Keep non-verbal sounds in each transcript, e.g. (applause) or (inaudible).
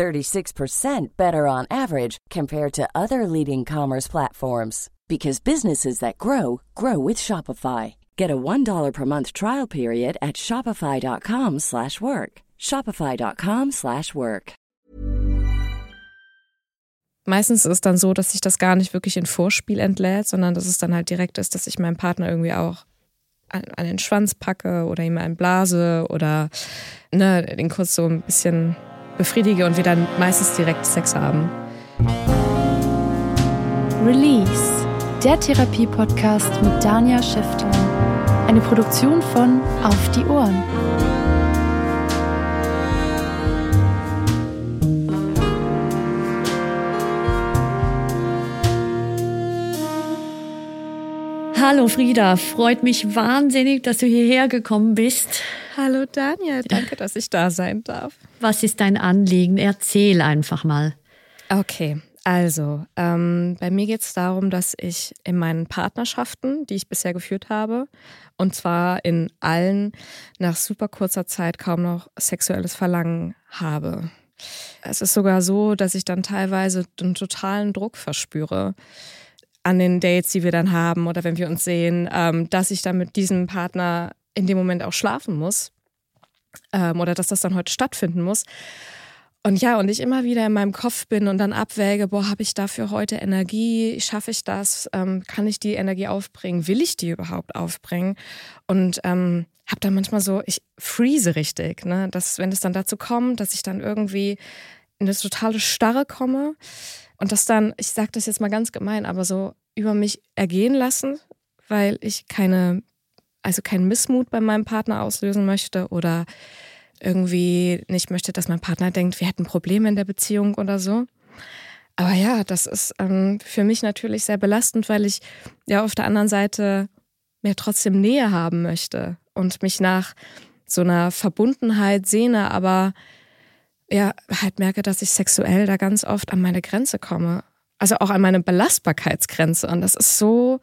36% better on average compared to other leading commerce platforms because businesses that grow grow with Shopify. Get a $1 per month trial period at shopify.com/work. shopify.com/work. Meistens ist es dann so, dass sich das gar nicht wirklich in Vorspiel entlädt, sondern dass es dann halt direkt ist, dass ich meinem Partner irgendwie auch an, an den Schwanz packe oder ihm einen blase oder ne, den kurz so ein bisschen befriedige und wir dann meistens direkt Sex haben. Release, der Therapie-Podcast mit Dania Schäfter. Eine Produktion von Auf die Ohren. Hallo Frieda, freut mich wahnsinnig, dass du hierher gekommen bist. Hallo Daniel, danke, dass ich da sein darf. Was ist dein Anliegen? Erzähl einfach mal. Okay, also ähm, bei mir geht es darum, dass ich in meinen Partnerschaften, die ich bisher geführt habe, und zwar in allen nach super kurzer Zeit kaum noch sexuelles Verlangen habe. Es ist sogar so, dass ich dann teilweise einen totalen Druck verspüre an den Dates, die wir dann haben oder wenn wir uns sehen, ähm, dass ich dann mit diesem Partner in dem Moment auch schlafen muss ähm, oder dass das dann heute stattfinden muss. Und ja, und ich immer wieder in meinem Kopf bin und dann abwäge, boah, habe ich dafür heute Energie? Schaffe ich das? Ähm, kann ich die Energie aufbringen? Will ich die überhaupt aufbringen? Und ähm, habe dann manchmal so, ich freeze richtig, ne? dass wenn es dann dazu kommt, dass ich dann irgendwie in eine totale Starre komme und das dann, ich sage das jetzt mal ganz gemein, aber so über mich ergehen lassen, weil ich keine, also keinen Missmut bei meinem Partner auslösen möchte oder irgendwie nicht möchte, dass mein Partner denkt, wir hätten Probleme in der Beziehung oder so. Aber ja, das ist ähm, für mich natürlich sehr belastend, weil ich ja auf der anderen Seite mehr trotzdem Nähe haben möchte und mich nach so einer Verbundenheit sehne, aber ja, halt merke, dass ich sexuell da ganz oft an meine Grenze komme. Also auch an meine Belastbarkeitsgrenze. Und das ist so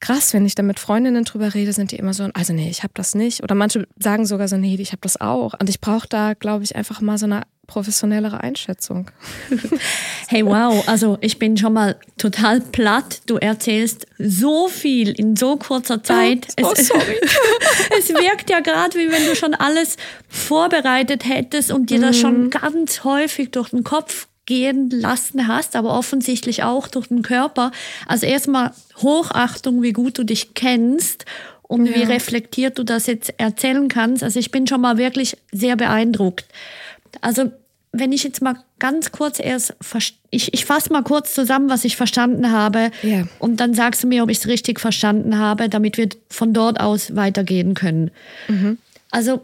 krass, wenn ich da mit Freundinnen drüber rede, sind die immer so, also nee, ich habe das nicht. Oder manche sagen sogar so, nee, ich habe das auch. Und ich brauche da, glaube ich, einfach mal so eine professionellere Einschätzung. (laughs) Hey, wow, also ich bin schon mal total platt. Du erzählst so viel in so kurzer Zeit. Oh, es, sorry. (laughs) es wirkt ja gerade, wie wenn du schon alles vorbereitet hättest und dir das schon Mhm. ganz häufig durch den Kopf gehen lassen hast, aber offensichtlich auch durch den Körper. Also erstmal Hochachtung, wie gut du dich kennst und wie Ja. reflektiert du das jetzt erzählen kannst. Also ich bin schon mal wirklich sehr beeindruckt. Also wenn ich jetzt mal ganz kurz erst, ich, ich fasse mal kurz zusammen, was ich verstanden habe. Ja. Und dann sagst du mir, ob ich es richtig verstanden habe, damit wir von dort aus weitergehen können. Also,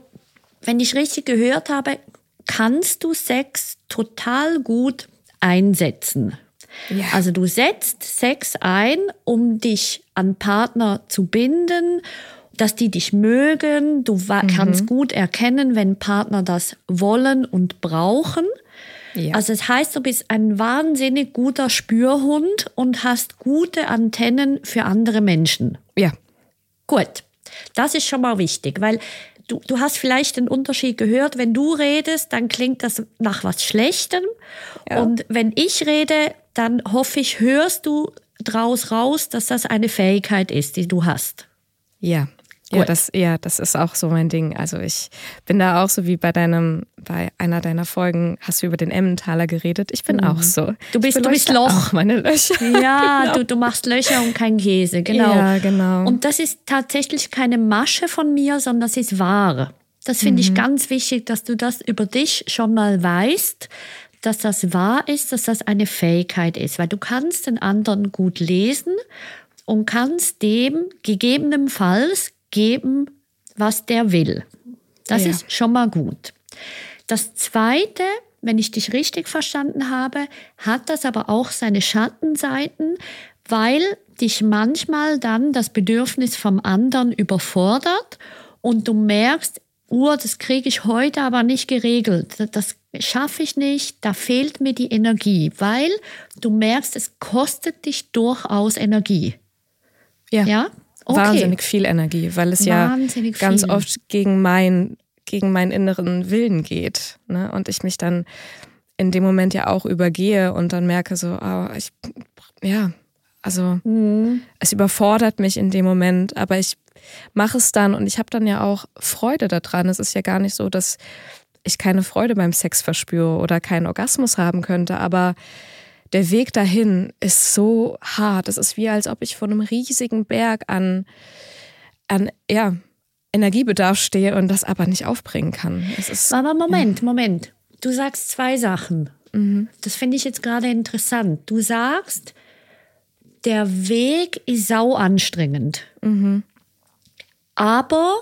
wenn ich richtig gehört habe, kannst du Sex total gut einsetzen. Ja. Also du setzt Sex ein, um dich an Partner zu binden, dass die dich mögen. Du wa- kannst gut erkennen, wenn Partner das wollen und brauchen. Ja. Also es heißt, du bist ein wahnsinnig guter Spürhund und hast gute Antennen für andere Menschen. ja. Gut, das ist schon mal wichtig, weil du, du hast vielleicht den Unterschied gehört, wenn du redest, dann klingt das nach was Schlechtem. Ja. Und wenn ich rede, dann hoffe ich, hörst du draus raus, dass das eine Fähigkeit ist, die du hast. Ja. Ja das, ja, das ist auch so mein Ding. Also ich bin da auch so wie bei deinem, bei einer deiner Folgen hast du über den Emmentaler geredet. Ich bin auch so. Mhm. Du bist- du bist Loch. Auch meine Löcher. (laughs) Ja, Genau. du, du machst Löcher und kein Käse, genau. Ja, genau. Und das ist tatsächlich keine Masche von mir, sondern das ist wahr. Das finde ich ganz wichtig, dass du das über dich schon mal weißt, dass das wahr ist, dass das eine Fähigkeit ist, weil du kannst den anderen gut lesen und kannst dem gegebenenfalls geben, was der will. Das Ja. ist schon mal gut. Das Zweite, wenn ich dich richtig verstanden habe, hat das aber auch seine Schattenseiten, weil dich manchmal dann das Bedürfnis vom anderen überfordert und du merkst, oh, das kriege ich heute aber nicht geregelt. Das schaffe ich nicht, da fehlt mir die Energie, weil du merkst, es kostet dich durchaus Energie. Ja. Ja? Okay. Wahnsinnig viel Energie, weil es Wahnsinnig ja ganz viel. oft gegen, mein, gegen meinen inneren Willen geht. Ne? Und ich mich dann in dem Moment ja auch übergehe und dann merke so, oh, ich, ja, also Mhm. es überfordert mich in dem Moment, aber ich mache es dann und ich habe dann ja auch Freude daran. Es ist ja gar nicht so, dass ich keine Freude beim Sex verspüre oder keinen Orgasmus haben könnte, aber der Weg dahin ist so hart. Es ist wie, als ob ich vor einem riesigen Berg an, an ja, Energiebedarf stehe und das aber nicht aufbringen kann. Es ist, Aber Moment, Moment. Du sagst zwei Sachen. Das finde ich jetzt gerade interessant. Du sagst, der Weg ist sau anstrengend. Aber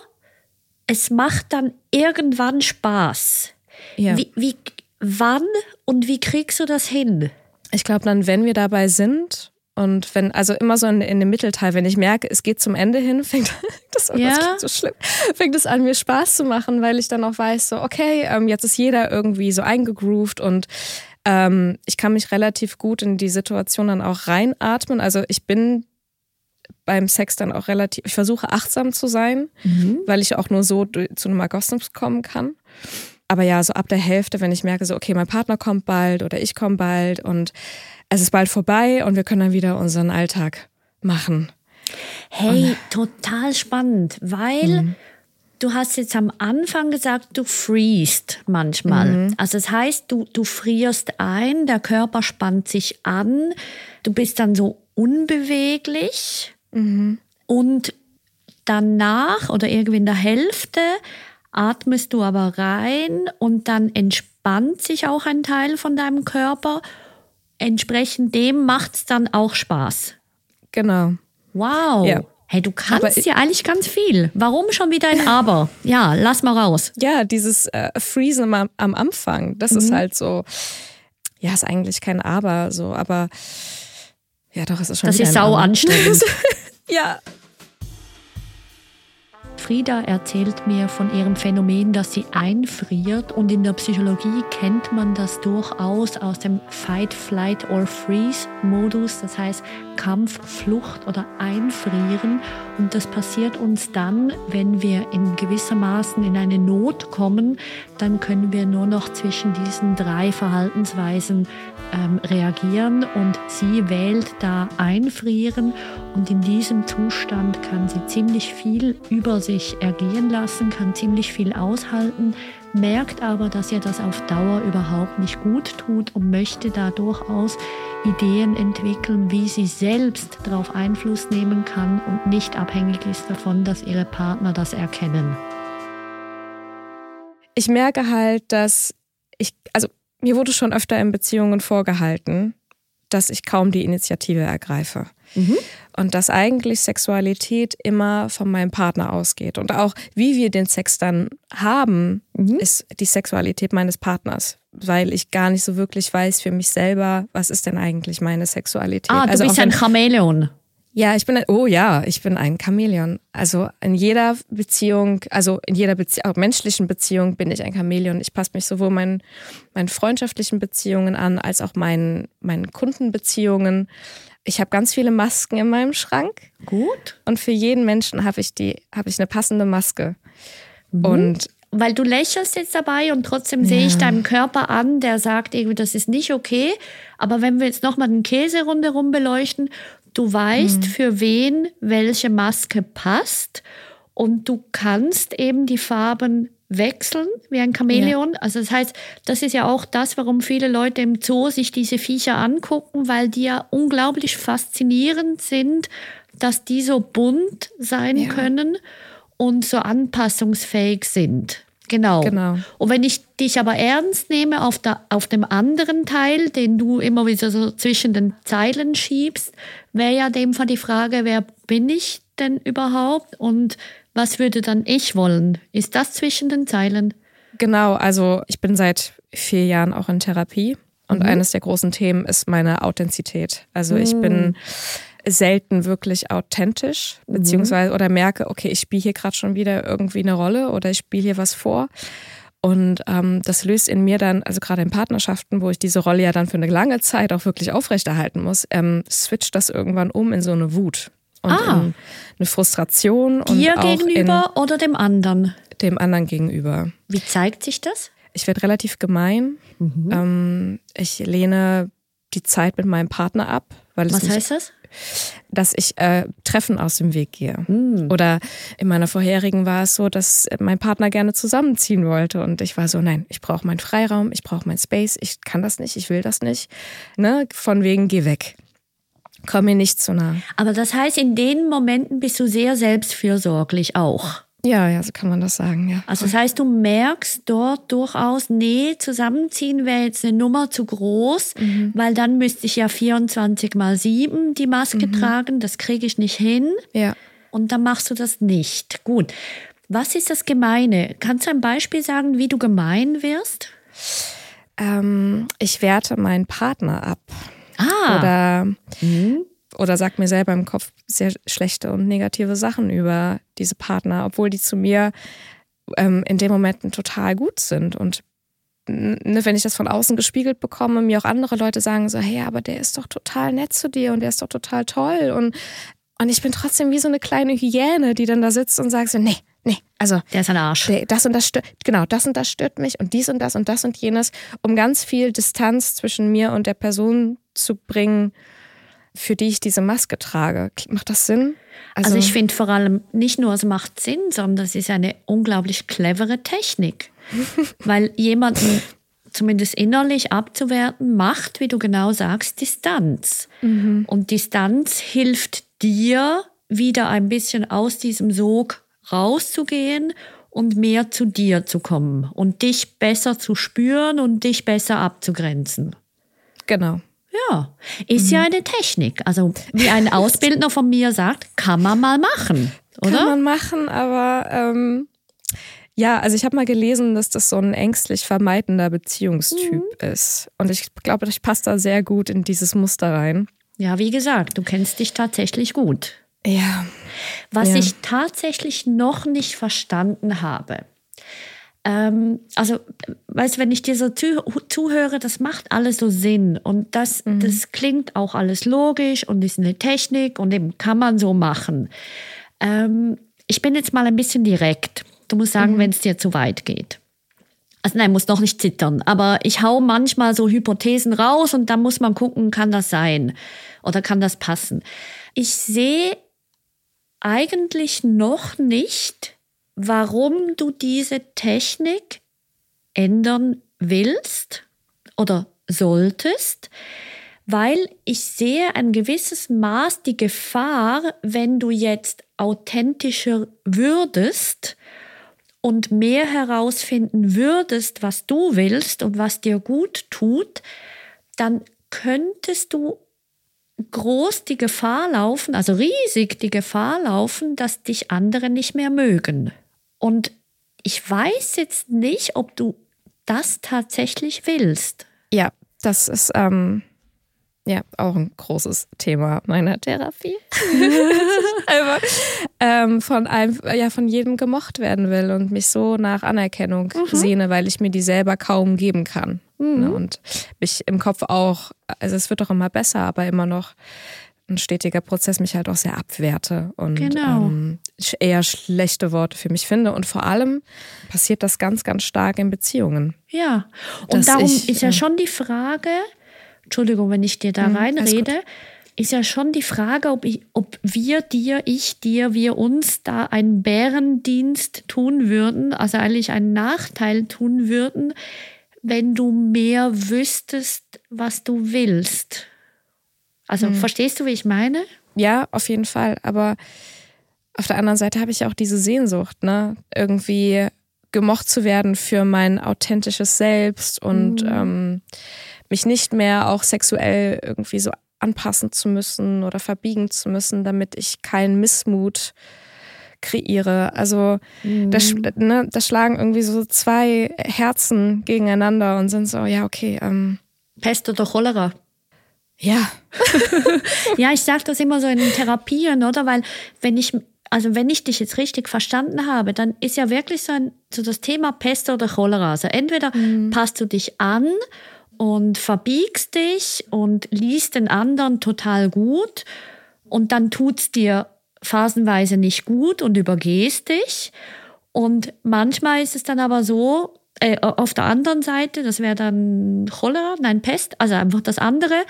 es macht dann irgendwann Spaß. ja. Wie, wie, wann und wie kriegst du das hin? Ich glaube dann, wenn wir dabei sind und wenn, also immer so in, in dem Mittelteil, wenn ich merke, es geht zum Ende hin, (laughs) fängt das, oh, Ja. das so schlimm, fängt es an, mir Spaß zu machen, weil ich dann auch weiß, so, okay, ähm, jetzt ist jeder irgendwie so eingegroovt und ähm, ich kann mich relativ gut in die Situation dann auch reinatmen. Also ich bin beim Sex dann auch relativ, ich versuche achtsam zu sein, weil ich auch nur so zu einem Orgasmus kommen kann. Aber ja, so ab der Hälfte, wenn ich merke, so, okay, mein Partner kommt bald oder ich komme bald und es ist bald vorbei und wir können dann wieder unseren Alltag machen. Hey, total spannend, weil du hast jetzt am Anfang gesagt, du freest manchmal. Also das heißt, du, du frierst ein, der Körper spannt sich an, du bist dann so unbeweglich und danach oder irgendwie in der Hälfte atmest du aber rein und dann entspannt sich auch ein Teil von deinem Körper. Entsprechend dem macht es dann auch Spaß. Genau. Wow. Ja. Hey, du kannst Aber ich- ja eigentlich ganz viel. Warum schon wieder ein Aber? (laughs) Ja, lass mal raus. Ja, dieses äh, Freezen am, am Anfang, das ist halt so, ja, ist eigentlich kein Aber, so, aber ja, doch, es ist schon Das ist sau anstrengend. (laughs) Ja, Frieda erzählt mir von ihrem Phänomen, dass sie einfriert. Und in der Psychologie kennt man das durchaus aus dem Fight, Flight or Freeze Modus, das heißt Kampf, Flucht oder Einfrieren. Und das passiert uns dann, wenn wir in gewissermaßen in eine Not kommen, dann können wir nur noch zwischen diesen drei Verhaltensweisen ähm, reagieren. Und sie wählt da einfrieren. Und in diesem Zustand kann sie ziemlich viel über sich ergehen lassen, kann ziemlich viel aushalten, merkt aber, dass ihr das auf Dauer überhaupt nicht gut tut und möchte da durchaus Ideen entwickeln, wie sie selbst darauf Einfluss nehmen kann und nicht abhängig ist davon, dass ihre Partner das erkennen. ich merke halt, dass ich, also mir wurde schon öfter in Beziehungen vorgehalten, dass ich kaum die Initiative ergreife. Und dass eigentlich Sexualität immer von meinem Partner ausgeht. Und auch wie wir den Sex dann haben, ist die Sexualität meines Partners. Weil ich gar nicht so wirklich weiß für mich selber, was ist denn eigentlich meine Sexualität. Ah, du also bist ein Chamäleon. ja, ich bin ein, oh ja, ich bin ein Chamäleon. Also in jeder Beziehung, also in jeder Bezie auch menschlichen Beziehung bin ich ein Chamäleon. Ich passe mich sowohl meinen, meinen freundschaftlichen Beziehungen an, als auch meinen, meinen Kundenbeziehungen. Ich habe ganz viele Masken in meinem Schrank Gut. und für jeden Menschen habe ich die, habe ich eine passende Maske. Und Weil du lächelst jetzt dabei und trotzdem sehe ich deinem Körper an, der sagt irgendwie, das ist nicht okay. Aber wenn wir jetzt nochmal den Käse rundherum beleuchten, du weißt, für wen welche Maske passt und du kannst eben die Farben wechseln wie ein Chamäleon. Also das heißt, das ist ja auch das, warum viele Leute im Zoo sich diese Viecher angucken, weil die ja unglaublich faszinierend sind, dass die so bunt sein können und so anpassungsfähig sind. Genau. Genau. Und wenn ich dich aber ernst nehme auf, der, auf dem anderen Teil, den du immer wieder so zwischen den Zeilen schiebst, wäre ja dem Fall die Frage, wer bin ich denn überhaupt und was würde dann ich wollen? Ist das zwischen den Zeilen? Genau, also ich bin seit vier Jahren auch in Therapie und mhm. eines der großen Themen ist meine Authentizität. Also ich bin mhm. selten wirklich authentisch, mhm. beziehungsweise oder merke, okay, ich spiele hier gerade schon wieder irgendwie eine Rolle oder ich spiele hier was vor. Und ähm, das löst in mir dann, also gerade in Partnerschaften, wo ich diese Rolle ja dann für eine lange Zeit auch wirklich aufrechterhalten muss, ähm, switcht das irgendwann um in so eine Wut und ah. eine Frustration. Dir gegenüber oder dem anderen? Dem anderen gegenüber. Wie zeigt sich das? Ich werde relativ gemein. Mhm. Ähm, ich lehne die Zeit mit meinem Partner ab. Weil Was heißt das? dass ich äh, Treffen aus dem Weg gehe. Mhm. Oder in meiner vorherigen war es so, dass mein Partner gerne zusammenziehen wollte und ich war so, nein, ich brauche meinen Freiraum, ich brauche mein Space, ich kann das nicht, ich will das nicht. Ne? Von wegen, geh weg. Komm mir nicht zu nah. Aber das heißt, in den Momenten bist du sehr selbstfürsorglich auch. Ja, ja, so kann man das sagen, ja. Also das heißt, du merkst dort durchaus, nee, zusammenziehen wäre jetzt eine Nummer zu groß, mhm. weil dann müsste ich ja 24 mal 7 die Maske mhm. tragen, das kriege ich nicht hin. Ja. Und dann machst du das nicht. Gut. Was ist das Gemeine? Kannst du ein Beispiel sagen, wie du gemein wirst? Ähm, ich werte meinen Partner ab. Ah. Oder mhm oder sag mir selber im Kopf sehr schlechte und negative Sachen über diese Partner, obwohl die zu mir ähm, in den Momenten total gut sind. Und ne, wenn ich das von außen gespiegelt bekomme, mir auch andere Leute sagen so, hey, aber der ist doch total nett zu dir und der ist doch total toll. Und, und ich bin trotzdem wie so eine kleine Hyäne, die dann da sitzt und sagt so, nee, nee, also. Der ist ein Arsch. Der, das und das stört, genau, das und das stört mich und dies und das und das und jenes, um ganz viel Distanz zwischen mir und der Person zu bringen, für die ich diese Maske trage. Macht das Sinn? Also, also ich finde vor allem nicht nur, es macht Sinn, sondern es ist eine unglaublich clevere Technik. (laughs) Weil jemanden zumindest innerlich abzuwerten, macht, wie du genau sagst, Distanz. Mhm. Und Distanz hilft dir, wieder ein bisschen aus diesem Sog rauszugehen und mehr zu dir zu kommen und dich besser zu spüren und dich besser abzugrenzen. Genau. Ja, ist mhm. ja eine Technik. Also wie ein (laughs) Ausbildner von mir sagt, kann man mal machen, oder? Kann man machen, aber ähm, ja, also ich habe mal gelesen, dass das so ein ängstlich vermeidender Beziehungstyp mhm. ist. Und ich glaube, ich passe da sehr gut in dieses Muster rein. Ja, wie gesagt, du kennst dich tatsächlich gut. Ja. Was ja. ich tatsächlich noch nicht verstanden habe, ähm, also, weißt du, wenn ich dir so zu, zuhöre, das macht alles so Sinn und das, mhm. das klingt auch alles logisch und ist eine Technik und eben kann man so machen. Ähm, ich bin jetzt mal ein bisschen direkt. Du musst sagen, mhm. wenn es dir zu weit geht. Also nein, muss noch nicht zittern, aber ich hau manchmal so Hypothesen raus und dann muss man gucken, kann das sein oder kann das passen. Ich sehe eigentlich noch nicht, warum du diese Technik ändern willst oder solltest, weil ich sehe ein gewisses Maß die Gefahr, wenn du jetzt authentischer würdest und mehr herausfinden würdest, was du willst und was dir gut tut, dann könntest du groß die Gefahr laufen, also riesig die Gefahr laufen, dass dich andere nicht mehr mögen. Und ich weiß jetzt nicht, ob du das tatsächlich willst. Ja, das ist ähm, ja auch ein großes Thema meiner Therapie. (laughs) Einfach ähm, von einem, ja, von jedem gemocht werden will und mich so nach Anerkennung mhm. sehne, weil ich mir die selber kaum geben kann. Mhm. Ne? Und mich im Kopf auch, also es wird doch immer besser, aber immer noch ein stetiger Prozess mich halt auch sehr abwerte und genau. ähm, eher schlechte Worte für mich finde. Und vor allem passiert das ganz, ganz stark in Beziehungen. Ja, und darum ich, ist ja schon die Frage, Entschuldigung, wenn ich dir da hm, reinrede, ist ja schon die Frage, ob, ich, ob wir dir, ich dir, wir uns da einen Bärendienst tun würden, also eigentlich einen Nachteil tun würden, wenn du mehr wüsstest, was du willst. Also hm. verstehst du, wie ich meine? Ja, auf jeden Fall. Aber auf der anderen Seite habe ich auch diese Sehnsucht, ne? Irgendwie gemocht zu werden für mein authentisches Selbst und mhm. ähm, mich nicht mehr auch sexuell irgendwie so anpassen zu müssen oder verbiegen zu müssen, damit ich keinen Missmut kreiere. Also mhm. da, ne, da schlagen irgendwie so zwei Herzen gegeneinander und sind so, ja, okay. Ähm, Pest oder Cholera? Ja. (laughs) ja, ich sage das immer so in Therapien, oder? Weil wenn ich, also wenn ich dich jetzt richtig verstanden habe, dann ist ja wirklich so, ein, so das Thema Pest oder Cholera. Also entweder mhm. passt du dich an und verbiegst dich und liest den anderen total gut und dann tut's dir phasenweise nicht gut und übergehst dich. Und manchmal ist es dann aber so, äh, auf der anderen Seite, das wäre dann Cholera, nein, Pest, also einfach das andere,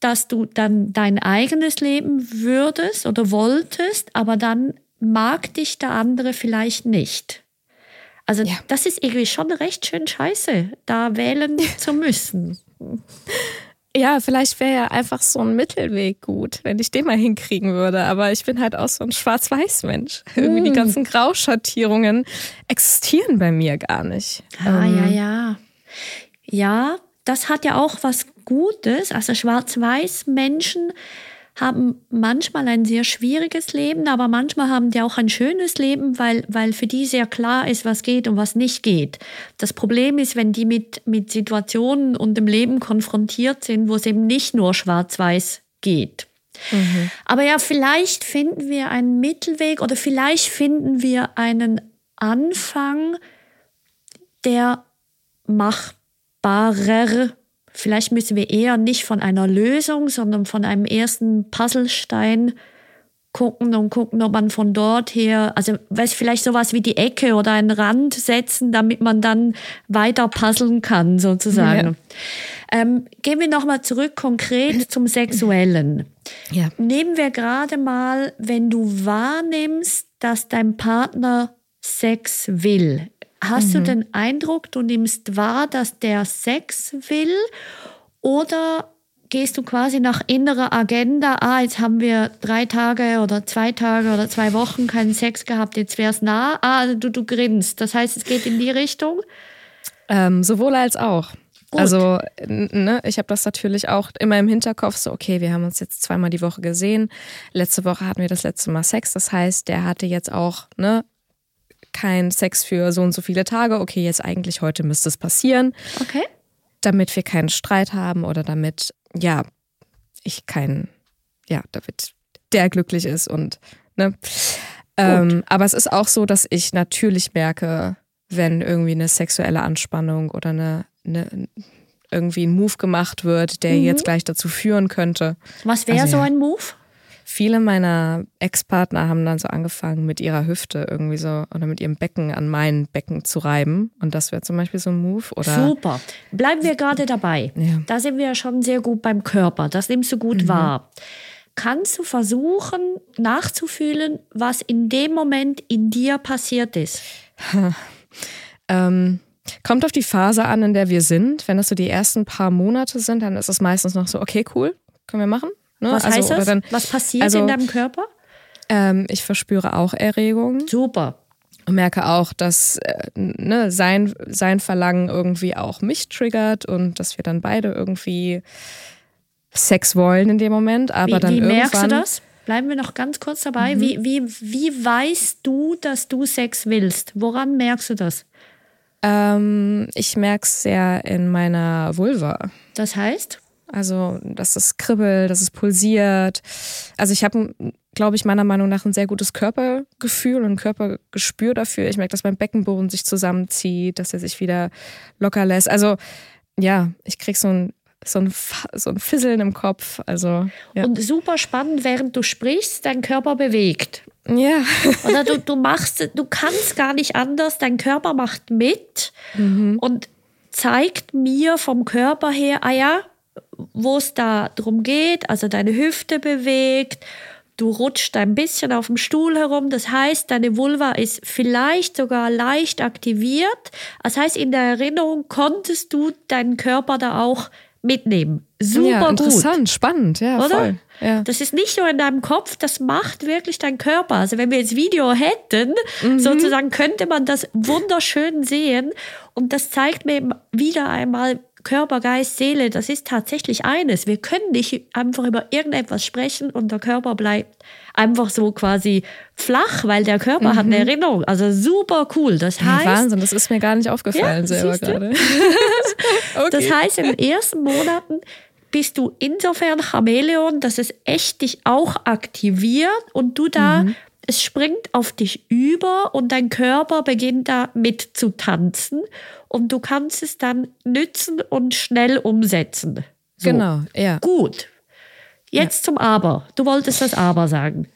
dass du dann dein eigenes Leben würdest oder wolltest, aber dann mag dich der andere vielleicht nicht. Also ja. das ist irgendwie schon recht schön scheiße, da wählen (laughs) zu müssen. Ja, vielleicht wäre ja einfach so ein Mittelweg gut, wenn ich den mal hinkriegen würde. Aber ich bin halt auch so ein Schwarz-Weiß-Mensch. (laughs) Irgendwie die hm. ganzen Grauschattierungen existieren bei mir gar nicht. Ah, ähm, ja, ja. Ja, das hat ja auch was Gutes. Also Schwarz-Weiß-Menschen haben manchmal ein sehr schwieriges Leben, aber manchmal haben die auch ein schönes Leben, weil, weil für die sehr klar ist, was geht und was nicht geht. Das Problem ist, wenn die mit, mit Situationen und dem Leben konfrontiert sind, wo es eben nicht nur schwarz-weiß geht. Mhm. Aber ja, vielleicht finden wir einen Mittelweg oder vielleicht finden wir einen Anfang, der machbarer Vielleicht müssen wir eher nicht von einer Lösung, sondern von einem ersten Puzzlestein gucken und gucken, ob man von dort her, also weiß vielleicht sowas wie die Ecke oder einen Rand setzen, damit man dann weiter puzzeln kann, sozusagen. Ja. Ähm, gehen wir nochmal zurück konkret zum Sexuellen. Ja. Nehmen wir gerade mal, wenn du wahrnimmst, dass dein Partner Sex will. Hast mhm. du den Eindruck, du nimmst wahr, dass der Sex will oder gehst du quasi nach innerer Agenda, ah, jetzt haben wir drei Tage oder zwei Tage oder zwei Wochen keinen Sex gehabt, jetzt wäre es nah, ah, also du, du grinst. Das heißt, es geht in die Richtung? Ähm, sowohl als auch. Gut. Also, ne, ich habe das natürlich auch immer im Hinterkopf, so, okay, wir haben uns jetzt zweimal die Woche gesehen. Letzte Woche hatten wir das letzte Mal Sex. Das heißt, der hatte jetzt auch, ne, kein Sex für so und so viele Tage. Okay, jetzt eigentlich heute müsste es passieren. Okay. Damit wir keinen Streit haben oder damit, ja, ich keinen, ja, damit der glücklich ist und, ne. Ähm, aber es ist auch so, dass ich natürlich merke, wenn irgendwie eine sexuelle Anspannung oder eine, eine irgendwie ein Move gemacht wird, der mhm. jetzt gleich dazu führen könnte. Was wäre also, so ein Move? Viele meiner Ex-Partner haben dann so angefangen, mit ihrer Hüfte irgendwie so oder mit ihrem Becken an mein Becken zu reiben. Und das wäre zum Beispiel so ein Move. Oder Super. Bleiben wir gerade dabei. Ja. Da sind wir ja schon sehr gut beim Körper. Das nimmst du gut mhm. wahr. Kannst du versuchen, nachzufühlen, was in dem Moment in dir passiert ist? (laughs) ähm, kommt auf die Phase an, in der wir sind. Wenn das so die ersten paar Monate sind, dann ist es meistens noch so, okay, cool, können wir machen. Ne? Was also, heißt das? Dann, Was passiert also, in deinem Körper? Ähm, ich verspüre auch Erregung. Super. Und merke auch, dass äh, ne, sein, sein Verlangen irgendwie auch mich triggert und dass wir dann beide irgendwie Sex wollen in dem Moment. Aber wie, dann wie irgendwann, merkst du das? Bleiben wir noch ganz kurz dabei. Mhm. Wie, wie, wie weißt du, dass du Sex willst? Woran merkst du das? Ähm, ich merke es sehr in meiner Vulva. Das heißt? Also, dass es kribbelt, dass es pulsiert. Also, ich habe, glaube ich, meiner Meinung nach ein sehr gutes Körpergefühl und ein Körpergespür dafür. Ich merke, dass mein Beckenboden sich zusammenzieht, dass er sich wieder locker lässt. Also, ja, ich krieg so ein so ein, so ein Fisseln im Kopf. Also, ja. Und super spannend, während du sprichst, dein Körper bewegt. Ja. Oder du, du machst, du kannst gar nicht anders, dein Körper macht mit mhm. und zeigt mir vom Körper her, ah ja, wo es da drum geht, also deine Hüfte bewegt, du rutscht ein bisschen auf dem Stuhl herum, das heißt, deine Vulva ist vielleicht sogar leicht aktiviert. Das heißt, in der Erinnerung konntest du deinen Körper da auch mitnehmen. Super ja, interessant, gut. spannend, ja, oder? Voll. Ja. Das ist nicht nur in deinem Kopf, das macht wirklich dein Körper. Also wenn wir jetzt Video hätten, mhm. sozusagen könnte man das wunderschön sehen und das zeigt mir wieder einmal, Körper, Geist, Seele, das ist tatsächlich eines. Wir können nicht einfach über irgendetwas sprechen und der Körper bleibt einfach so quasi flach, weil der Körper hat eine Erinnerung. Also super cool. Das heißt, Wahnsinn, das ist mir gar nicht aufgefallen Ja, selber gerade. (laughs) Das heißt, in den ersten Monaten bist du insofern Chamäleon, dass es echt dich auch aktiviert und du da, es springt auf dich über und dein Körper beginnt da mit zu tanzen und du kannst es dann nützen und schnell umsetzen. So. Genau, ja. Gut. Jetzt zum Aber. Du wolltest das Aber sagen.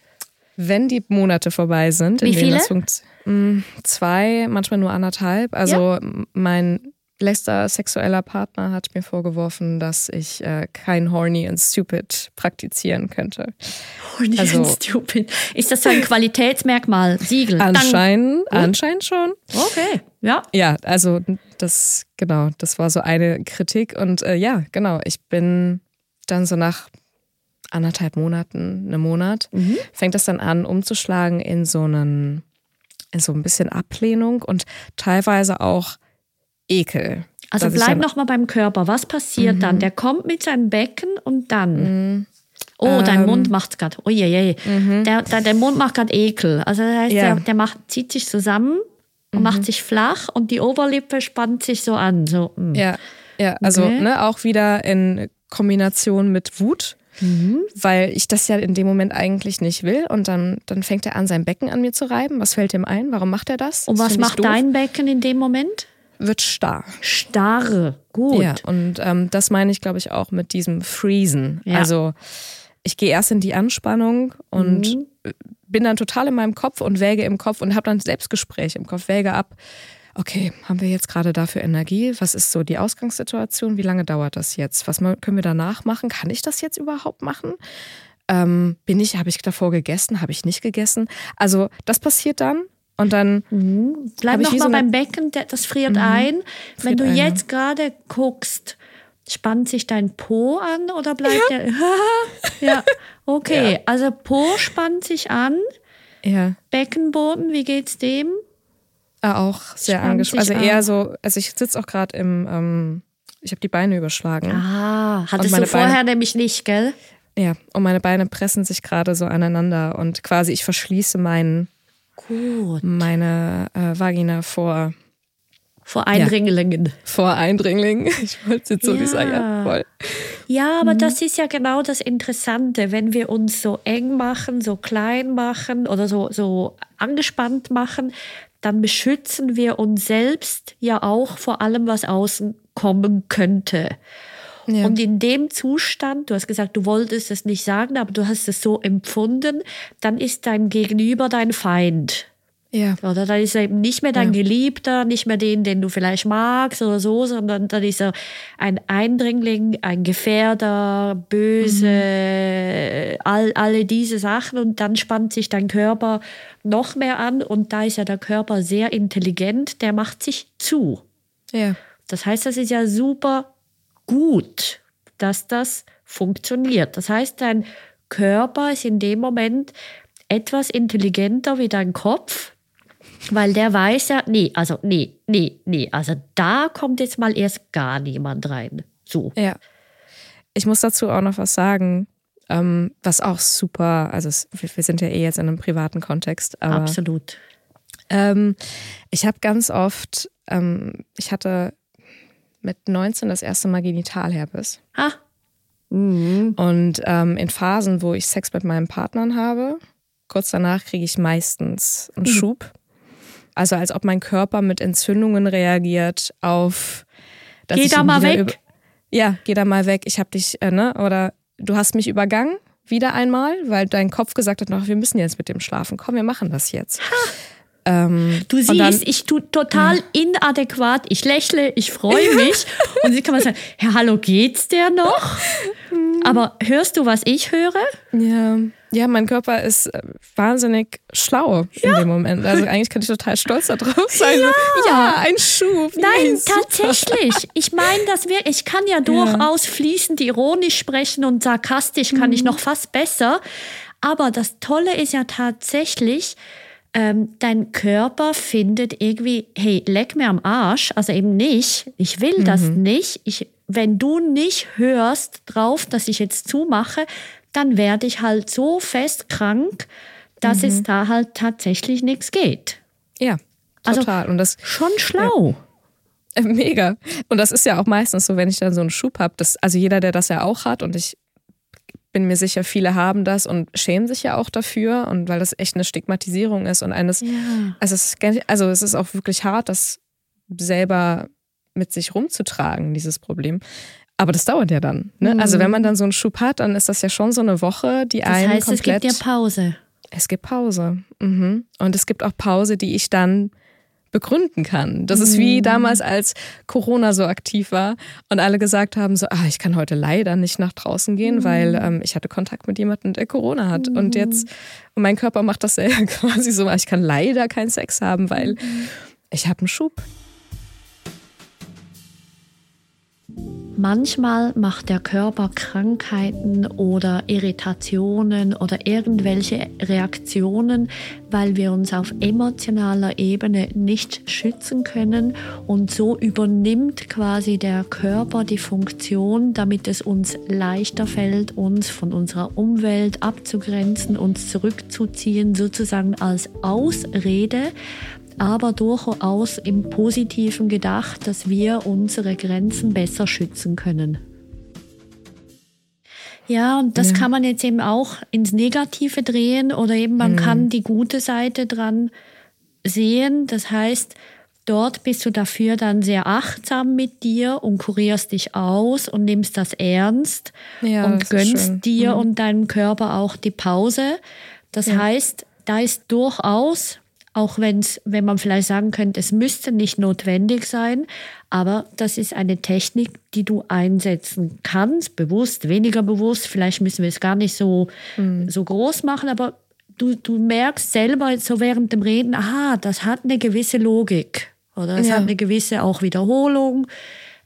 Wenn die Monate vorbei sind, in Wie denen viele? das funkt- Mm, zwei, manchmal nur anderthalb. Also m- mein letzter sexueller Partner hat mir vorgeworfen, dass ich äh, kein horny and stupid praktizieren könnte. Also- Stupid. Ist das so ein Qualitätsmerkmal? Siegel? Anscheinend, anscheinend schon. Okay. Ja. Ja, also das, genau, das war so eine Kritik. Und äh, ja, genau, ich bin dann so nach anderthalb Monaten, einem Monat, Mhm. fängt das dann an, umzuschlagen in so einen, in so ein bisschen Ablehnung und teilweise auch Ekel. Also bleib dann- noch mal beim Körper. Was passiert Mhm. dann? Der kommt mit seinem Becken und dann. Oh, dein Ähm. Mund macht's gerade. Oh je, je. Der, der, der Mund macht gerade Ekel. Also das heißt, Mhm. Ja. Mhm. der, der macht, zieht sich zusammen und macht sich flach und die Oberlippe spannt sich so an. So, mm. Ja, ja, also Okay. ne, auch wieder in Kombination mit Wut, Mhm. weil ich das ja in dem Moment eigentlich nicht will. Und dann, dann fängt er an, sein Becken an mir zu reiben. Was fällt ihm ein? Warum macht er das? Und Das was macht dein Becken in dem Moment? Wird starr. Starre. Gut. Ja, und ähm, das meine ich, glaube ich, auch mit diesem Freezen. Ja. Also ich gehe erst in die Anspannung und Mhm. bin dann total in meinem Kopf und wäge im Kopf und habe dann Selbstgespräch im Kopf, wäge ab. Okay, haben wir jetzt gerade dafür Energie? Was ist so die Ausgangssituation? Wie lange dauert das jetzt? Was können wir danach machen? Kann ich das jetzt überhaupt machen? Ähm, bin ich, habe ich davor gegessen? Habe ich nicht gegessen? Also das passiert dann und dann Bleib Hab ich noch wie mal so beim Becken, das friert ein. Wenn du ein, ja. jetzt gerade guckst, spannt sich dein Po an oder bleibt der? (laughs) ja, okay. Also Po spannt sich an. ja. Beckenboden, wie geht's dem? Äh, auch sehr Spannt angespannt. Also eher an. so, also ich sitze auch gerade im, ähm, ich habe die Beine überschlagen. Ah, hattest du vorher Beine- nämlich nicht, gell? Ja, und meine Beine pressen sich gerade so aneinander und quasi ich verschließe mein, Gut. meine äh, Vagina vor, Vor Eindringlingen. vor Eindringlingen. (laughs) Ich wollte es jetzt so nicht sagen, ja, Ja. voll. Ja, aber das ist ja genau das Interessante, wenn wir uns so eng machen, so klein machen oder so, so angespannt machen, dann beschützen wir uns selbst ja auch vor allem, was außen kommen könnte. Ja. Und in dem Zustand, du hast gesagt, du wolltest es nicht sagen, aber du hast es so empfunden, dann ist dein Gegenüber dein Feind. Ja, Oder dann ist er eben nicht mehr dein Ja. Geliebter, nicht mehr den, den du vielleicht magst oder so, sondern dann ist er ein Eindringling, ein Gefährder, böse, all, alle diese Sachen. Und dann spannt sich dein Körper noch mehr an. Und da ist ja der Körper sehr intelligent, der macht sich zu. ja, Das heißt, das ist ja super gut, dass das funktioniert. Das heißt, dein Körper ist in dem Moment etwas intelligenter wie dein Kopf, weil der weiß ja, nee, also nee, nee, nee, also da kommt jetzt mal erst gar niemand rein. So. ja. Ich muss dazu auch noch was sagen, ähm, was auch super, also wir sind ja eh jetzt in einem privaten Kontext, Absolut. Ähm, ich habe ganz oft, ähm, ich hatte mit 19 das erste Mal Genitalherpes. Ha. Mhm. Und ähm, in Phasen, wo ich Sex mit meinen Partnern habe, kurz danach kriege ich meistens einen Schub. Also als ob mein Körper mit Entzündungen reagiert auf. dass Geh ich da mal weg. ja, geh da mal weg. Ich habe dich, äh, ne? Oder du hast mich übergangen wieder einmal, weil dein Kopf gesagt hat, noch, wir müssen jetzt mit dem schlafen. Komm, wir machen das jetzt. Ähm, Du siehst, dann- ich tue total inadäquat, ich lächle, ich freue mich. (laughs) und sie kann man sagen, Herr, hallo, geht's der noch? (laughs) Aber hörst du, was ich höre? Ja, ja, mein Körper ist äh, wahnsinnig schlau in dem Moment. Also eigentlich könnte ich total stolz darauf sein. Ja, ja ein Schub. Nein, Yes. tatsächlich. Ich meine, dass wir, ich kann ja durchaus fließend ironisch sprechen und sarkastisch kann Mhm. ich noch fast besser. Aber das Tolle ist ja tatsächlich, ähm, dein Körper findet irgendwie, hey, leck mir am Arsch, also eben nicht, ich will das Mhm. nicht, ich wenn du nicht hörst drauf, dass ich jetzt zumache, dann werde ich halt so fest krank, dass es da halt tatsächlich nichts geht. Ja, Also total. Und das Schon schlau. (laughs) Mega. Und das ist ja auch meistens so, wenn ich dann so einen Schub habe, das, also jeder, der das ja auch hat und ich bin mir sicher, viele haben das und schämen sich ja auch dafür und weil das echt eine Stigmatisierung ist und eines, Ja. also es, ist, also es ist auch wirklich hart, das selber mit sich rumzutragen, dieses Problem. Aber das dauert ja dann. Ne? Also wenn man dann so einen Schub hat, dann ist das ja schon so eine Woche, die Das einen heißt, es komplett. gibt ja Pause. Es gibt Pause. Mhm. Und es gibt auch Pause, die ich dann begründen kann. Das ist wie damals, als Corona so aktiv war und alle gesagt haben, so, ah, ich kann heute leider nicht nach draußen gehen, weil ähm, ich hatte Kontakt mit jemandem, der Corona hat. Und jetzt, und mein Körper macht das (laughs) selber quasi so, ich kann leider keinen Sex haben, weil ich habe einen Schub. Manchmal macht der Körper Krankheiten oder Irritationen oder irgendwelche Reaktionen, weil wir uns auf emotionaler Ebene nicht schützen können. Und so übernimmt quasi der Körper die Funktion, damit es uns leichter fällt, uns von unserer Umwelt abzugrenzen, uns zurückzuziehen, sozusagen als Ausrede aber durchaus im Positiven gedacht, dass wir unsere Grenzen besser schützen können. Ja, und das kann man jetzt eben auch ins Negative drehen oder eben man kann die gute Seite dran sehen. Das heißt, dort bist du dafür dann sehr achtsam mit dir und kurierst dich aus und nimmst das ernst Ja, und das gönnst dir und deinem Körper auch die Pause. Das heißt, da ist durchaus, auch wenn's, wenn man vielleicht sagen könnte, es müsste nicht notwendig sein, aber das ist eine Technik, die du einsetzen kannst, bewusst, weniger bewusst. Vielleicht müssen wir es gar nicht so, Mhm. so groß machen, aber du, du merkst selber so während dem Reden, aha, das hat eine gewisse Logik oder es Ja. hat eine gewisse auch Wiederholung.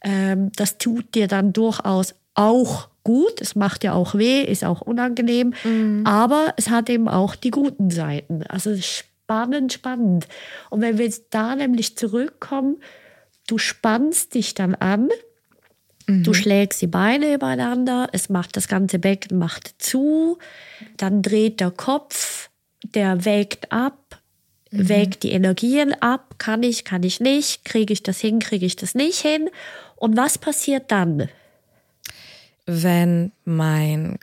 Ähm, das tut dir dann durchaus auch gut. Es macht ja auch weh, ist auch unangenehm, aber es hat eben auch die guten Seiten. Also spannend, spannend. Und wenn wir jetzt da nämlich zurückkommen, du spannst dich dann an, du schlägst die Beine übereinander, es macht das ganze Becken macht zu, dann dreht der Kopf, der wägt ab, wägt die Energien ab, kann ich, kann ich nicht, kriege ich das hin, kriege ich das nicht hin. Und was passiert dann? wenn mein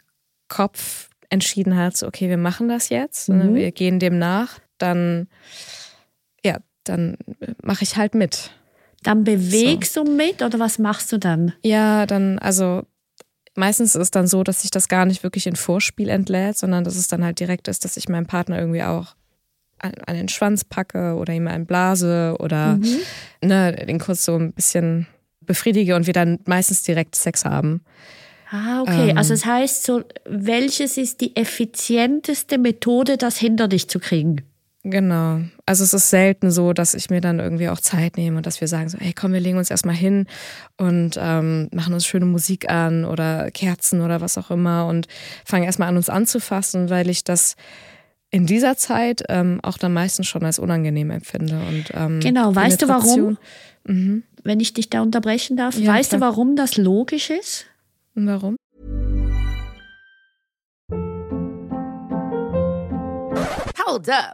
Kopf entschieden hat, okay, wir machen das jetzt, ne, wir gehen dem nach, dann, ja, dann mache ich halt mit. Dann bewegst du mit oder was machst du dann? Ja, dann, also meistens ist es dann so, dass sich das gar nicht wirklich in Vorspiel entlädt, sondern dass es dann halt direkt ist, dass ich meinem Partner irgendwie auch an, an den Schwanz packe oder ihm einen blase oder ne, den kurz so ein bisschen befriedige und wir dann meistens direkt Sex haben. Ah, okay. Ähm. also das heißt so, welches ist die effizienteste Methode, das hinter dich zu kriegen? Genau. Also es ist selten so, dass ich mir dann irgendwie auch Zeit nehme und dass wir sagen so, hey komm, wir legen uns erstmal hin und ähm, machen uns schöne Musik an oder Kerzen oder was auch immer und fangen erstmal an, uns anzufassen, weil ich das in dieser Zeit ähm, auch dann meistens schon als unangenehm empfinde. Und, ähm, Genau, weißt du warum? Penetration- Wenn ich dich da unterbrechen darf, Ja, weißt du, klar. warum das logisch ist? Warum? Hold up.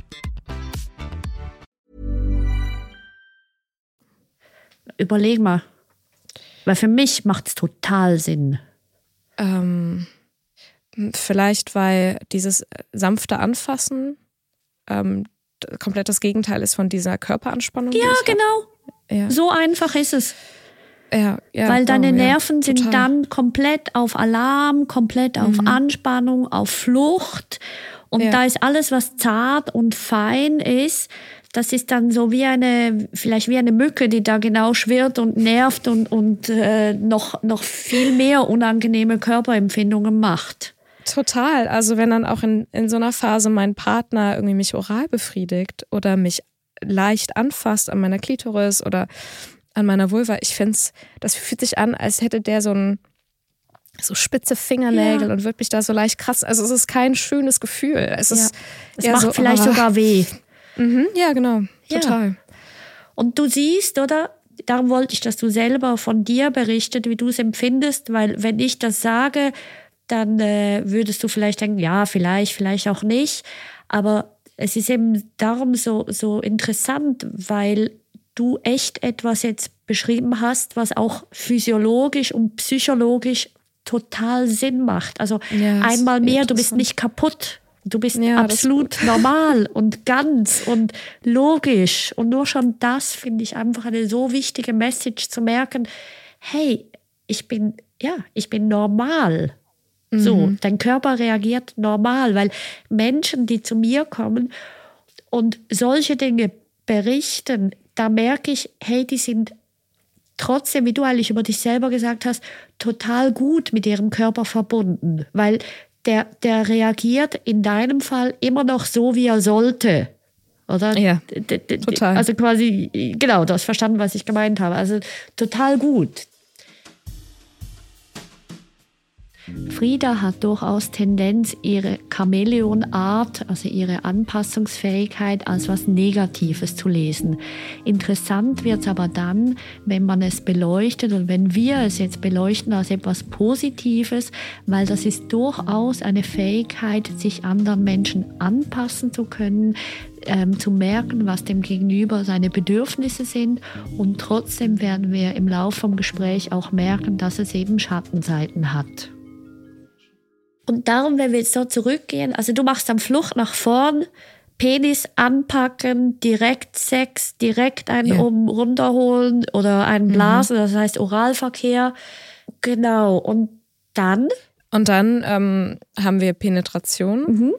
Überleg mal. Weil für mich macht es total Sinn. Ähm, vielleicht, weil dieses sanfte Anfassen ähm, komplett das Gegenteil ist von dieser Körperanspannung. die Ja, hab. genau. Ja. So einfach ist es. Ja, ja, Weil deine oh, ja, Nerven sind total. dann komplett auf Alarm, komplett auf Anspannung, auf Flucht. Und da ist alles, was zart und fein ist, das ist dann so wie eine, vielleicht wie eine Mücke, die da genau schwirrt und nervt und, und äh, noch, noch viel mehr unangenehme Körperempfindungen macht. Total. Also wenn dann auch in, in so einer Phase mein Partner irgendwie mich oral befriedigt oder mich leicht anfasst an meiner Klitoris oder an meiner Vulva, ich finde es, das fühlt sich an, als hätte der so ein so spitze Fingernägel ja. und wird mich da so leicht krass. Also es ist kein schönes Gefühl. Es ja. ist es macht so, vielleicht oh. sogar weh. Mhm, ja, genau. Total. Ja. Und du siehst, oder? Darum wollte ich, dass du selber von dir berichtet, wie du es empfindest, weil wenn ich das sage, dann äh, würdest du vielleicht denken, ja, vielleicht, vielleicht auch nicht. Aber es ist eben darum so, so interessant, weil du echt etwas jetzt beschrieben hast, was auch physiologisch und psychologisch total Sinn macht. Also ja, einmal mehr, du bist nicht kaputt. Du bist ja, absolut normal und ganz und logisch. Und nur schon das finde ich einfach eine so wichtige Message zu merken. Hey, ich bin, ja, ich bin normal. Mhm. So, dein Körper reagiert normal, weil Menschen, die zu mir kommen und solche Dinge berichten, da merke ich, hey, die sind trotzdem, wie du eigentlich über dich selber gesagt hast, total gut mit ihrem Körper verbunden, weil der, der reagiert in deinem Fall immer noch so, wie er sollte. Oder? Ja, total. Also quasi, genau, du hast verstanden, was ich gemeint habe. Also total gut. Frieda hat durchaus Tendenz, ihre Chamäleonart, also ihre Anpassungsfähigkeit, als was Negatives zu lesen. Interessant wird es aber dann, wenn man es beleuchtet und wenn wir es jetzt beleuchten als etwas Positives, weil das ist durchaus eine Fähigkeit, sich anderen Menschen anpassen zu können, ähm, zu merken, was dem Gegenüber seine Bedürfnisse sind. Und trotzdem werden wir im Laufe vom Gespräch auch merken, dass es eben Schattenseiten hat. Und darum, wenn wir jetzt so zurückgehen, also du machst dann Flucht nach vorn, Penis anpacken, direkt Sex, direkt einen ja. oben runterholen oder einen mhm. Blasen, mhm. das heißt Oralverkehr. Genau. Und dann? Und dann ähm, haben wir Penetration. Mhm.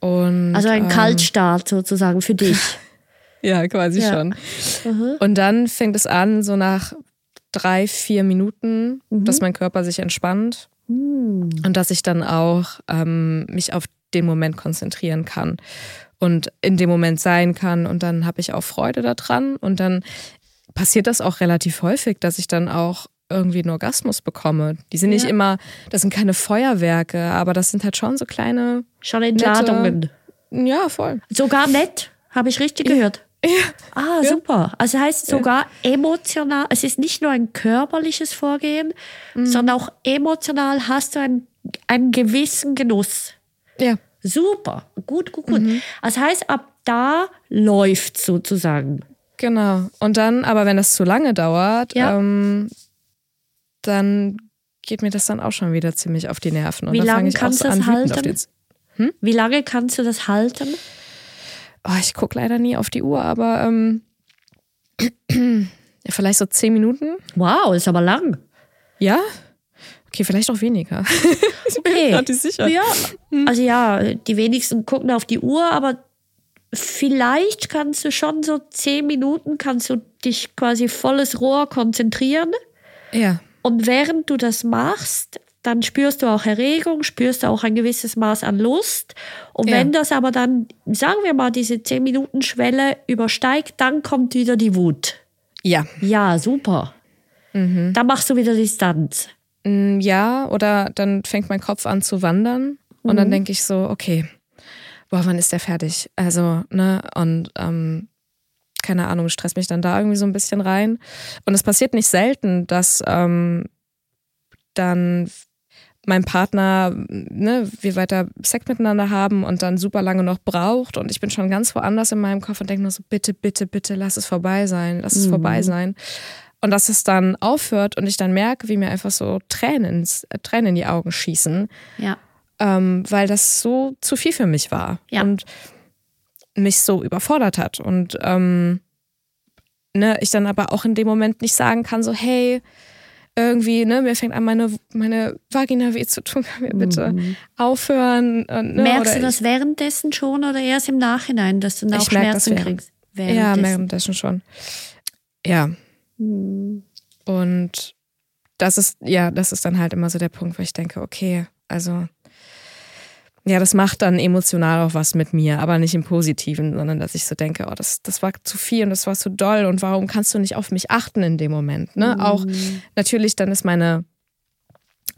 Und, also ein ähm, Kaltstart sozusagen für dich. (laughs) ja, quasi ja. schon. Mhm. Und dann fängt es an, so nach drei, vier Minuten, mhm. dass mein Körper sich entspannt hm. Und dass ich dann auch ähm, mich auf den Moment konzentrieren kann und in dem Moment sein kann. Und dann habe ich auch Freude daran. Und dann passiert das auch relativ häufig, dass ich dann auch irgendwie einen Orgasmus bekomme. Die sind ja. nicht immer, das sind keine Feuerwerke, aber das sind halt schon so kleine. Schon Entladungen. Ja, voll. Sogar nett, habe ich richtig gehört. Ja. Ah, ja. super. Also heißt sogar emotional, es ist nicht nur ein körperliches Vorgehen, mhm. sondern auch emotional hast du einen, einen gewissen Genuss. Ja. Super. Gut, gut, gut. Mhm. Das heißt, ab da läuft sozusagen. Genau. Und dann, aber wenn das zu lange dauert, ja. ähm, dann geht mir das dann auch schon wieder ziemlich auf die Nerven. Und Wie lange kannst du das halten? Hm? Wie lange kannst du das halten? Oh, ich gucke leider nie auf die Uhr, aber ähm, (clears throat) vielleicht so zehn Minuten. Wow, ist aber lang. Ja? Okay, vielleicht auch weniger. (laughs) ich bin okay. nicht sicher. Ja, hm. also ja, die wenigsten gucken auf die Uhr, aber vielleicht kannst du schon so zehn Minuten, kannst du dich quasi volles Rohr konzentrieren. Ja. Und während du das machst, dann spürst du auch Erregung, spürst du auch ein gewisses Maß an Lust. Und ja. wenn das aber dann, sagen wir mal, diese 10-Minuten-Schwelle übersteigt, dann kommt wieder die Wut. Ja. Ja, super. Mhm. Dann machst du wieder Distanz. Mm, ja, oder dann fängt mein Kopf an zu wandern und mhm. dann denke ich so, okay, boah, wann ist der fertig? Also, ne, und ähm, keine Ahnung, stresst mich dann da irgendwie so ein bisschen rein. Und es passiert nicht selten, dass ähm, dann mein Partner, ne, wir weiter Sex miteinander haben und dann super lange noch braucht und ich bin schon ganz woanders in meinem Kopf und denke nur so, bitte, bitte, bitte, lass es vorbei sein, lass es mhm. vorbei sein. Und dass es dann aufhört und ich dann merke, wie mir einfach so Tränen, äh, Tränen in die Augen schießen. Ja. Ähm, weil das so zu viel für mich war ja. und mich so überfordert hat. Und ähm, ne, ich dann aber auch in dem Moment nicht sagen kann, so, hey, irgendwie, ne, mir fängt an, meine, meine Vagina weh zu tun, (laughs) kann mir bitte mhm. aufhören. Und, ne, Merkst du das währenddessen schon oder erst im Nachhinein, dass du dann auch Schmerzen kriegst? Ja, währenddessen schon. Ja. Mhm. Und das ist, ja, das ist dann halt immer so der Punkt, wo ich denke, okay, also ja, das macht dann emotional auch was mit mir, aber nicht im Positiven, sondern dass ich so denke, oh, das, das war zu viel und das war zu doll und warum kannst du nicht auf mich achten in dem Moment? Ne? Mhm. Auch natürlich, dann ist meine,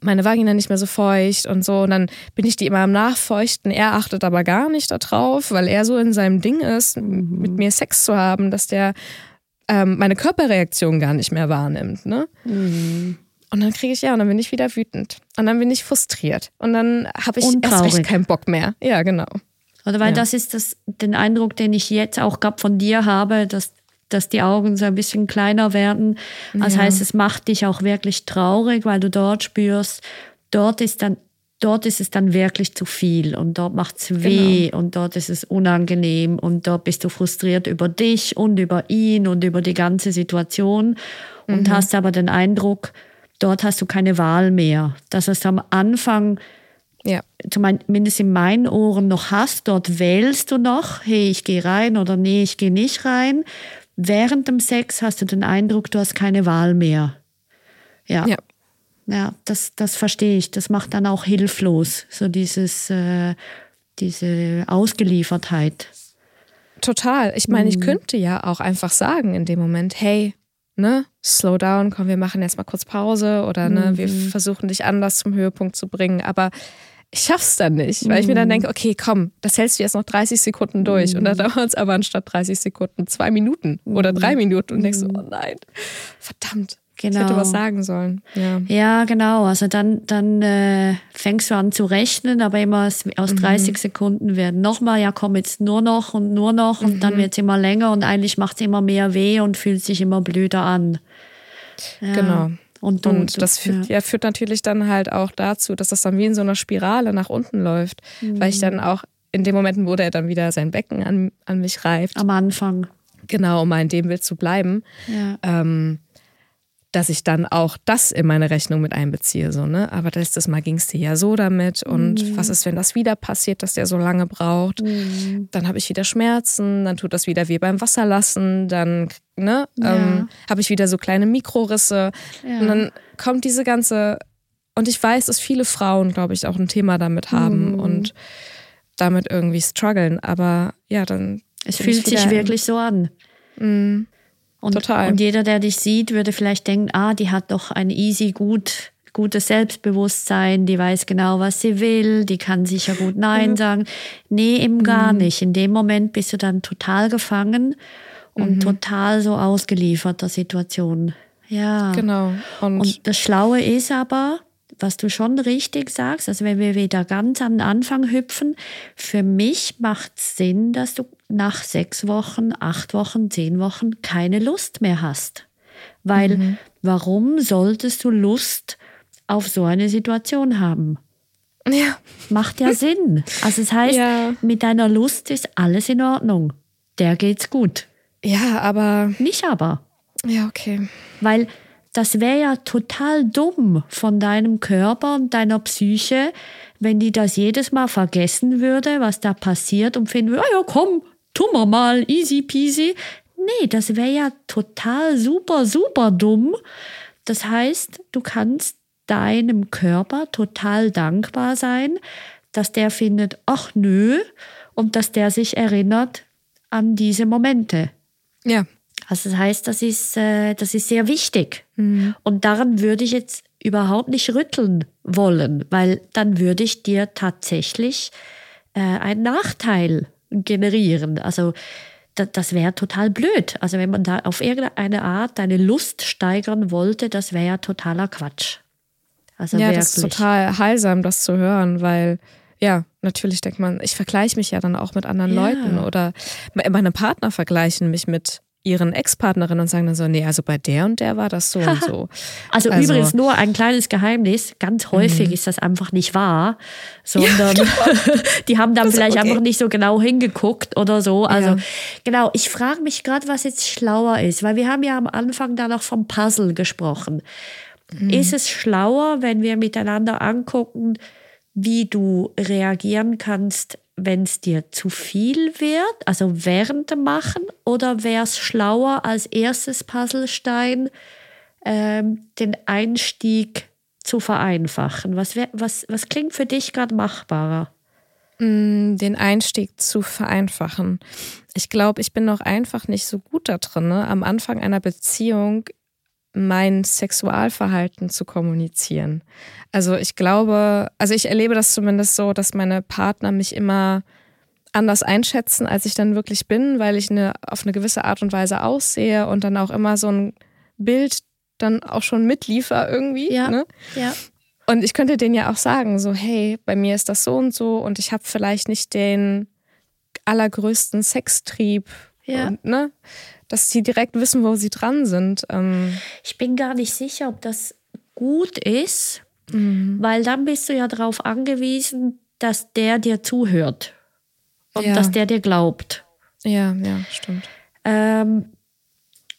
meine Vagina nicht mehr so feucht und so und dann bin ich die immer am Nachfeuchten. Er achtet aber gar nicht darauf, weil er so in seinem Ding ist, mhm. mit mir Sex zu haben, dass der ähm, meine Körperreaktion gar nicht mehr wahrnimmt. Ne? Mhm. Und dann kriege ich ja, und dann bin ich wieder wütend. Und dann bin ich frustriert. Und dann habe ich erst recht keinen Bock mehr. Ja, genau. Oder weil ja. das ist das, den Eindruck, den ich jetzt auch gerade von dir habe, dass, dass die Augen so ein bisschen kleiner werden. Das ja. heißt, es macht dich auch wirklich traurig, weil du dort spürst, dort ist dann dort ist es dann wirklich zu viel und dort macht es weh genau. und dort ist es unangenehm und dort bist du frustriert über dich und über ihn und über die ganze Situation und mhm. hast aber den Eindruck, dort hast du keine Wahl mehr. Das heißt, am Anfang, ja. zumindest in meinen Ohren noch hast, dort wählst du noch, hey, ich gehe rein oder nee, ich gehe nicht rein. Während dem Sex hast du den Eindruck, du hast keine Wahl mehr. Ja. Ja, ja das, das verstehe ich. Das macht dann auch hilflos, so dieses, äh, diese Ausgeliefertheit. Total. Ich meine, ich mhm. könnte ja auch einfach sagen in dem Moment, hey, ne, slow down, komm, wir machen jetzt mal kurz Pause oder ne, wir mhm. versuchen dich anders zum Höhepunkt zu bringen. Aber ich schaff's dann nicht, weil ich mir dann mhm. denke, okay, komm, das hältst du jetzt noch 30 Sekunden durch. Und dann mhm. dauert es aber anstatt 30 Sekunden zwei Minuten oder drei Minuten und denkst so, oh nein, verdammt. Genau. Ich hätte was sagen sollen. Ja, ja genau. Also dann, dann äh, fängst du an zu rechnen, aber immer aus, aus 30 mhm. Sekunden werden nochmal, ja komm jetzt nur noch und nur noch und mhm. dann wird es immer länger und eigentlich macht es immer mehr weh und fühlt sich immer blöder an. Ja. Genau. Und, du, und das führt, ja. ja. führt natürlich dann halt auch dazu, dass das dann wie in so einer Spirale nach unten läuft, mhm. weil ich dann auch in dem Moment, wo der dann wieder sein Becken an, an mich reift. Am Anfang. Genau, um mal in dem Bild zu bleiben. Ja. Ähm, dass ich dann auch das in meine Rechnung mit einbeziehe. So, ne? Aber letztes Mal ging es dir ja so damit. Und mhm. was ist, wenn das wieder passiert, dass der so lange braucht? Mhm. Dann habe ich wieder Schmerzen, dann tut das wieder wie beim Wasserlassen, dann ne, ja. ähm, habe ich wieder so kleine Mikrorisse. Ja. Und dann kommt diese ganze. Und ich weiß, dass viele Frauen, glaube ich, auch ein Thema damit haben mhm. und damit irgendwie strugglen. Aber ja, dann. Es fühlt sich wirklich so an. Mhm. Und, Total. Und jeder, der dich sieht, würde vielleicht denken, ah, die hat doch ein easy, gut, gutes Selbstbewusstsein, die weiß genau, was sie will, die kann sicher gut Nein mhm. sagen. Nee, eben gar mhm. nicht. In dem Moment bist du dann total gefangen und mhm. total so ausgeliefert der Situation. Ja. Genau. Und, und das Schlaue ist aber, was du schon richtig sagst, also wenn wir wieder ganz an den Anfang hüpfen, für mich macht es Sinn, dass du nach sechs Wochen, acht Wochen, zehn Wochen keine Lust mehr hast. Weil mhm. warum solltest du Lust auf so eine Situation haben? Ja. Macht ja Sinn. Also es das heißt, ja. mit deiner Lust ist alles in Ordnung. Der geht's gut. Ja, aber. Nicht aber. Ja, okay. Weil das wäre ja total dumm von deinem Körper und deiner Psyche, wenn die das jedes Mal vergessen würde, was da passiert und finden würde, oh ja, komm, tun wir mal, easy peasy. Nee, das wäre ja total super, super dumm. Das heißt, du kannst deinem Körper total dankbar sein, dass der findet, ach nö, und dass der sich erinnert an diese Momente. Ja. Also das heißt, das ist, äh, das ist sehr wichtig. Mhm. Und daran würde ich jetzt überhaupt nicht rütteln wollen, weil dann würde ich dir tatsächlich äh, einen Nachteil generieren. Also das, das wäre total blöd. Also wenn man da auf irgendeine Art deine Lust steigern wollte, das wäre ja totaler Quatsch. Also ja, wirklich. das ist total heilsam, das zu hören, weil ja, natürlich denkt man, ich vergleiche mich ja dann auch mit anderen ja. Leuten oder meine Partner vergleichen mich mit ihren Ex-Partnerinnen und sagen dann so, nee, also bei der und der war das so und so. Also, also, übrigens nur ein kleines Geheimnis, ganz häufig mhm. ist das einfach nicht wahr, (laughs) sondern ja, (laughs) die haben dann vielleicht okay. einfach nicht so genau hingeguckt oder so. Also ja. genau, ich frage mich gerade, was jetzt schlauer ist, weil wir haben ja am Anfang da noch vom Puzzle gesprochen. Mhm. Ist es schlauer, wenn wir miteinander angucken, wie du reagieren kannst, wenn es dir zu viel wird, also während dem Machen, oder wäre es schlauer als erstes Puzzlestein ähm, den Einstieg zu vereinfachen? Was, wär, was, was klingt für dich gerade machbarer? Mm, den Einstieg zu vereinfachen. Ich glaube, ich bin noch einfach nicht so gut da drin, ne? am Anfang einer Beziehung mein Sexualverhalten zu kommunizieren. Also ich glaube, also ich erlebe das zumindest so, dass meine Partner mich immer anders einschätzen, als ich dann wirklich bin, weil ich eine, auf eine gewisse Art und Weise aussehe und dann auch immer so ein Bild dann auch schon mitliefer irgendwie. Ja. Ne? Ja. Und ich könnte denen ja auch sagen, so, hey, bei mir ist das so und so und ich habe vielleicht nicht den allergrößten Sextrieb. Ja. Und, ne? Dass sie direkt wissen, wo sie dran sind. Ähm, Ich bin gar nicht sicher, ob das gut ist, weil dann bist du ja darauf angewiesen, dass der dir zuhört und Ja. dass der dir glaubt. ja, ja, stimmt. Ähm,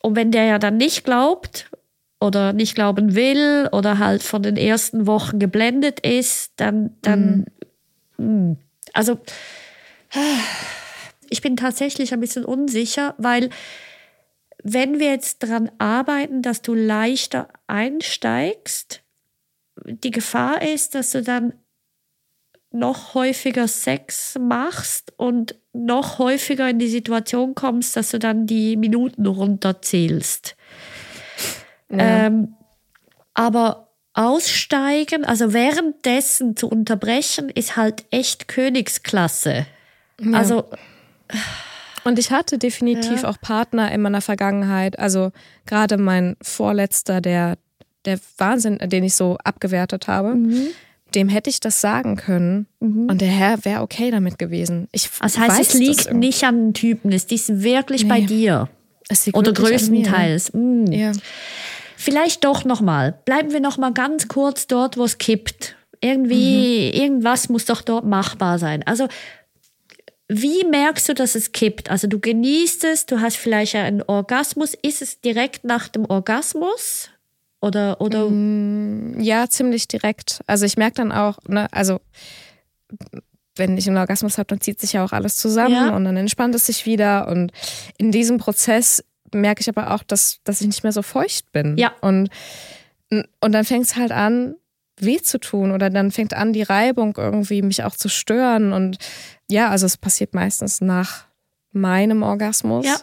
und wenn der ja dann nicht glaubt oder nicht glauben will oder halt von den ersten Wochen geblendet ist, dann, dann, mh. also ich bin tatsächlich ein bisschen unsicher, weil wenn wir jetzt daran arbeiten, dass du leichter einsteigst, die Gefahr ist, dass du dann noch häufiger Sex machst und noch häufiger in die Situation kommst, dass du dann die Minuten runterzählst. Ähm, aber aussteigen, also währenddessen zu unterbrechen, ist halt echt Königsklasse. Also Und ich hatte definitiv auch Partner in meiner Vergangenheit. Also gerade mein Vorletzter, der, der Wahnsinn, den ich so abgewertet habe, dem hätte ich das sagen können. Und der Herr wäre okay damit gewesen. Ich das heißt, es liegt nicht an den Typen, es ist wirklich bei Nee. dir. Es liegt Oder mir. größtenteils. Mm. Ja. Vielleicht doch nochmal. Bleiben wir nochmal ganz kurz dort, wo es kippt. Irgendwie, Mhm. irgendwas muss doch dort machbar sein. Also, wie merkst du, dass es kippt? Also, du genießt es, du hast vielleicht einen Orgasmus. Ist es direkt nach dem Orgasmus? Oder, oder, Mhm. Ja, ziemlich direkt. Also ich merke dann auch, ne, also wenn ich einen Orgasmus habe, dann zieht sich ja auch alles zusammen Ja. und dann entspannt es sich wieder. Und in diesem Prozess merke ich aber auch, dass, dass ich nicht mehr so feucht bin. Ja. Und, und dann fängt es halt an, weh zu tun oder dann fängt an, die Reibung irgendwie mich auch zu stören. Und ja, also es passiert meistens nach meinem Orgasmus. ja.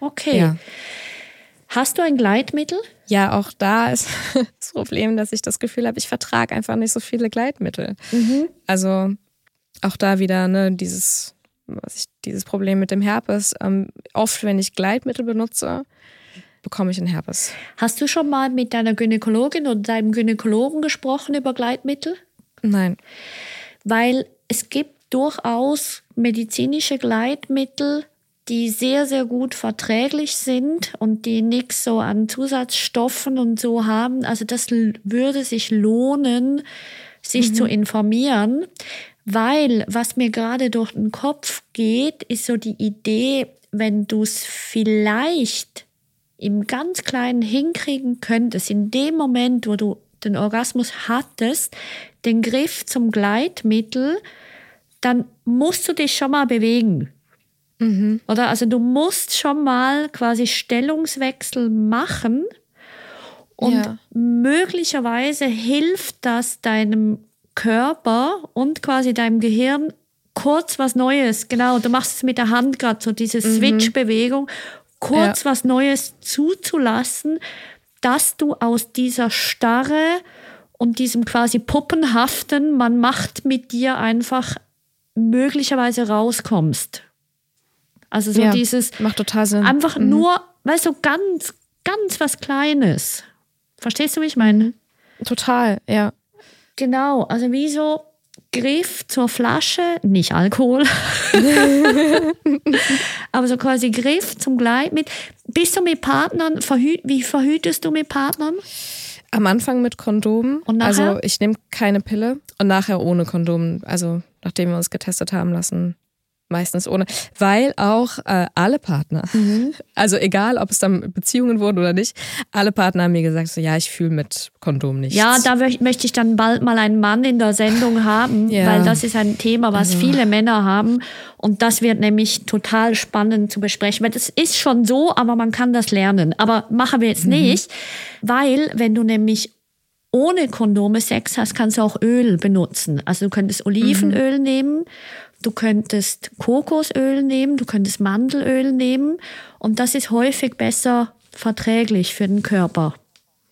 Okay. Ja. Hast du ein Gleitmittel? Ja, auch da ist (laughs) das Problem, dass ich das Gefühl habe, ich vertrage einfach nicht so viele Gleitmittel. Also auch da wieder ne, dieses, was ich, dieses Problem mit dem Herpes. Ähm, oft, wenn ich Gleitmittel benutze, bekomme ich einen Herpes. Hast du schon mal mit deiner Gynäkologin oder deinem Gynäkologen gesprochen über Gleitmittel? Nein. weil es gibt durchaus medizinische Gleitmittel, die sehr, sehr gut verträglich sind und die nichts so an Zusatzstoffen und so haben. Also das würde sich lohnen, sich zu informieren, weil was mir gerade durch den Kopf geht, ist so die Idee, wenn du es vielleicht im ganz Kleinen hinkriegen könntest, in dem Moment, wo du den Orgasmus hattest, den Griff zum Gleitmittel, dann musst du dich schon mal bewegen. Oder also du musst schon mal quasi Stellungswechsel machen und Ja. möglicherweise hilft das deinem Körper und quasi deinem Gehirn kurz was Neues. Genau, du machst es mit der Hand gerade so diese Switch-Bewegung, kurz was Neues zuzulassen, dass du aus dieser Starre und diesem quasi Puppenhaften, man macht mit dir einfach möglicherweise rauskommst. Also so ja, dieses macht total Sinn. einfach nur, weißt du, ganz, ganz was Kleines. Verstehst du, wie ich meine? Total, ja. Genau, also wie so Griff zur Flasche, nicht Alkohol, (laughs) aber so quasi Griff zum Gleitmittel. Bist du mit Partnern, verhü wie verhütest du mit Partnern? Am Anfang mit Kondomen. Und nachher? Also ich nehme keine Pille und nachher ohne Kondom. Also nachdem wir uns getestet haben lassen, meistens ohne. Weil auch äh, alle Partner, (laughs) also egal ob es dann Beziehungen wurden oder nicht, alle Partner haben mir gesagt, so ja, ich fühle mit Kondom nichts. Ja, da möchte ich dann bald mal einen Mann in der Sendung haben, Ja. weil das ist ein Thema, was viele Männer haben. Und das wird nämlich total spannend zu besprechen. Weil das ist schon so, aber man kann das lernen. Aber machen wir jetzt nicht, weil wenn du nämlich ohne Kondome Sex hast, kannst du auch Öl benutzen. Also du könntest Olivenöl nehmen, du könntest Kokosöl nehmen, du könntest Mandelöl nehmen und das ist häufig besser verträglich für den Körper.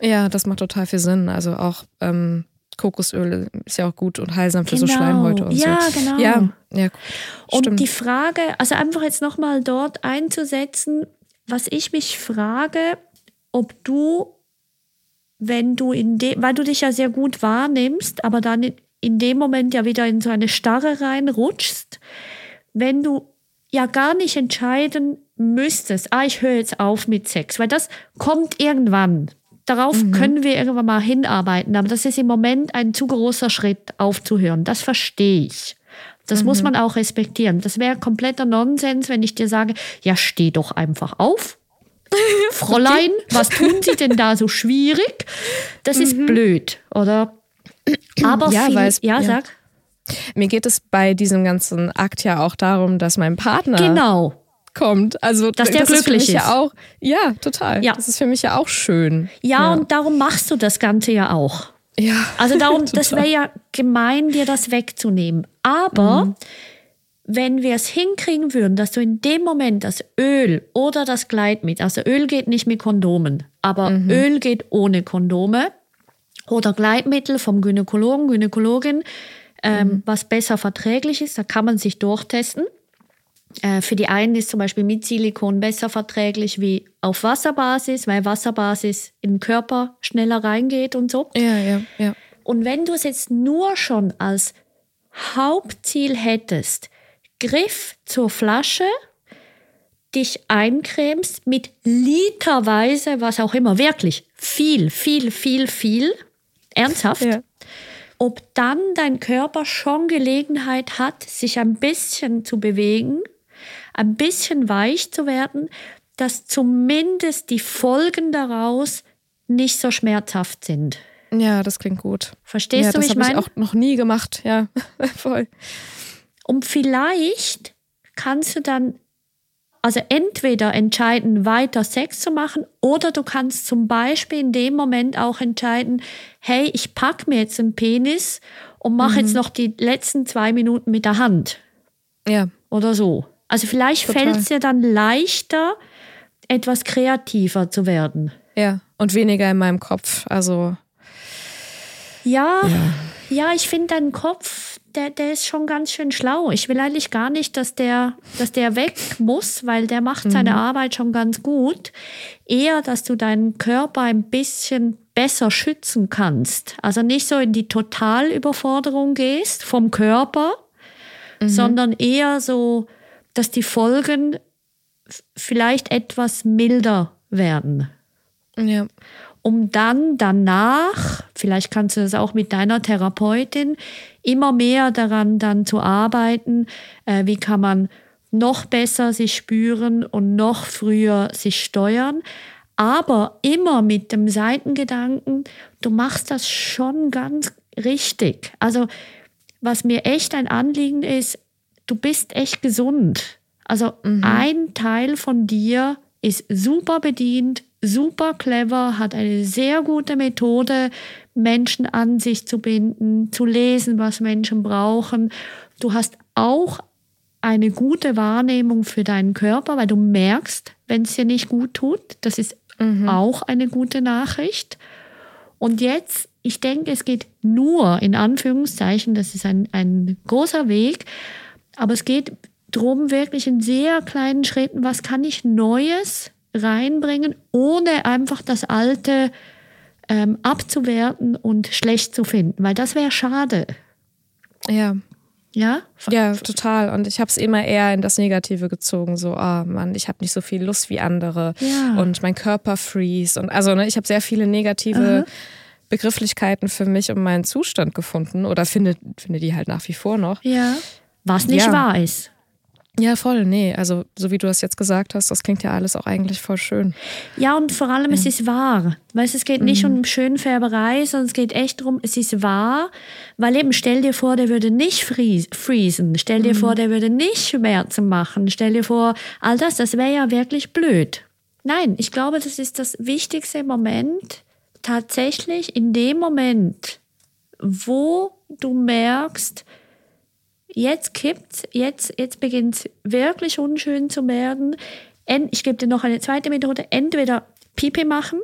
Ja, das macht total viel Sinn. Also auch ähm, Kokosöl ist ja auch gut und heilsam für so Genau. Schleimhäute und Ja, so. genau. Ja, ja Und stimmt. die Frage, also einfach jetzt nochmal dort einzusetzen, was ich mich frage, ob du, wenn du in dem, weil du dich ja sehr gut wahrnimmst, aber dann in- dem Moment ja wieder in so eine Starre reinrutschst, wenn du ja gar nicht entscheiden müsstest, ah, ich höre jetzt auf mit Sex, weil das kommt irgendwann. Darauf können wir irgendwann mal hinarbeiten, aber das ist im Moment ein zu großer Schritt aufzuhören. Das verstehe ich. Das muss man auch respektieren. Das wäre kompletter Nonsens, wenn ich dir sage, ja, steh doch einfach auf. (laughs) Fräulein, was tun Sie denn da so schwierig? Das ist blöd, oder? Aber Ja, viel, es- ja, ja. sag. Mir geht es bei diesem ganzen Akt ja auch darum, dass mein Partner Genau. kommt. Also Dass der das ist für glücklich mich ist. ja auch. Ja, total. Ja. Das ist für mich ja auch schön. Ja, und darum machst du das Ganze ja auch. Ja. (laughs) Also darum, das wäre ja gemein, dir das wegzunehmen. Aber Mhm. wenn wir es hinkriegen würden, dass du in dem Moment das Öl oder das Gleitmittel, also Öl geht nicht mit Kondomen, aber Mhm. Öl geht ohne Kondome oder Gleitmittel vom Gynäkologen, Gynäkologin, ähm, Mhm. was besser verträglich ist, da kann man sich durchtesten. Äh, Für die einen ist zum Beispiel mit Silikon besser verträglich wie auf Wasserbasis, weil Wasserbasis in den Körper schneller reingeht und so. Ja, ja, ja. Und wenn du es jetzt nur schon als Hauptziel hättest, Griff zur Flasche, dich eincremst mit literweise, was auch immer, wirklich viel, viel, viel, viel, ernsthaft, Ja. ob dann dein Körper schon Gelegenheit hat, sich ein bisschen zu bewegen, ein bisschen weich zu werden, dass zumindest die Folgen daraus nicht so schmerzhaft sind. Ja, das klingt gut. Verstehst ja, du, das wie ich habe ich meine? auch noch nie gemacht. Ja, (laughs) voll. Und vielleicht kannst du dann also entweder entscheiden, weiter Sex zu machen, oder du kannst zum Beispiel in dem Moment auch entscheiden, hey, ich pack mir jetzt einen Penis und mache Mhm. jetzt noch die letzten zwei Minuten mit der Hand Ja, oder so. Also vielleicht fällt es dir dann leichter, etwas kreativer zu werden. ja. Und weniger in meinem Kopf. Also, Ja, ja, ich finde deinen Kopf, der, der ist schon ganz schön schlau. Ich will eigentlich gar nicht, dass der, dass der weg muss, weil der macht seine Arbeit schon ganz gut. Eher, dass du deinen Körper ein bisschen besser schützen kannst. Also nicht so in die Totalüberforderung gehst vom Körper, sondern eher so, dass die Folgen vielleicht etwas milder werden ja. Um dann danach, vielleicht kannst du das auch mit deiner Therapeutin, immer mehr daran dann zu arbeiten, äh, wie kann man noch besser sich spüren und noch früher sich steuern, aber immer mit dem Seitengedanken, du machst das schon ganz richtig. Also was mir echt ein Anliegen ist, du bist echt gesund. Also ein Teil von dir ist super bedient, super clever, hat eine sehr gute Methode, Menschen an sich zu binden, zu lesen, was Menschen brauchen. Du hast auch eine gute Wahrnehmung für deinen Körper, weil du merkst, wenn es dir nicht gut tut. Das ist auch eine gute Nachricht. Und jetzt, ich denke, es geht nur, in Anführungszeichen, das ist ein, ein großer Weg, aber es geht darum, wirklich in sehr kleinen Schritten, was kann ich Neues reinbringen, ohne einfach das Alte ähm, abzuwerten und schlecht zu finden, weil das wäre schade. Ja. Ja? Ja, total. Und ich habe es immer eher in das Negative gezogen. So, oh Mann, ich habe nicht so viel Lust wie andere. Ja. Und mein Körper freeze. Und also, ne, ich habe sehr viele negative Begrifflichkeiten für mich und meinen Zustand gefunden. Oder finde, finde die halt nach wie vor noch. Ja. Was nicht Ja. wahr ist. Ja, voll. Nee, also so wie du das jetzt gesagt hast, das klingt ja alles auch eigentlich voll schön. Ja, und vor allem, es ist wahr. Weißt, es geht nicht um Schönfärberei, sondern es geht echt darum, es ist wahr, weil eben stell dir vor, der würde nicht fries- freezen, stell dir vor, der würde nicht Schmerzen machen, stell dir vor, all das, das wäre ja wirklich blöd. Nein, ich glaube, das ist das Wichtigste im Moment, tatsächlich in dem Moment, wo du merkst, jetzt kippt's, jetzt, jetzt beginnt wirklich unschön zu werden. Ich gebe dir noch eine zweite Methode. Entweder Pipi machen,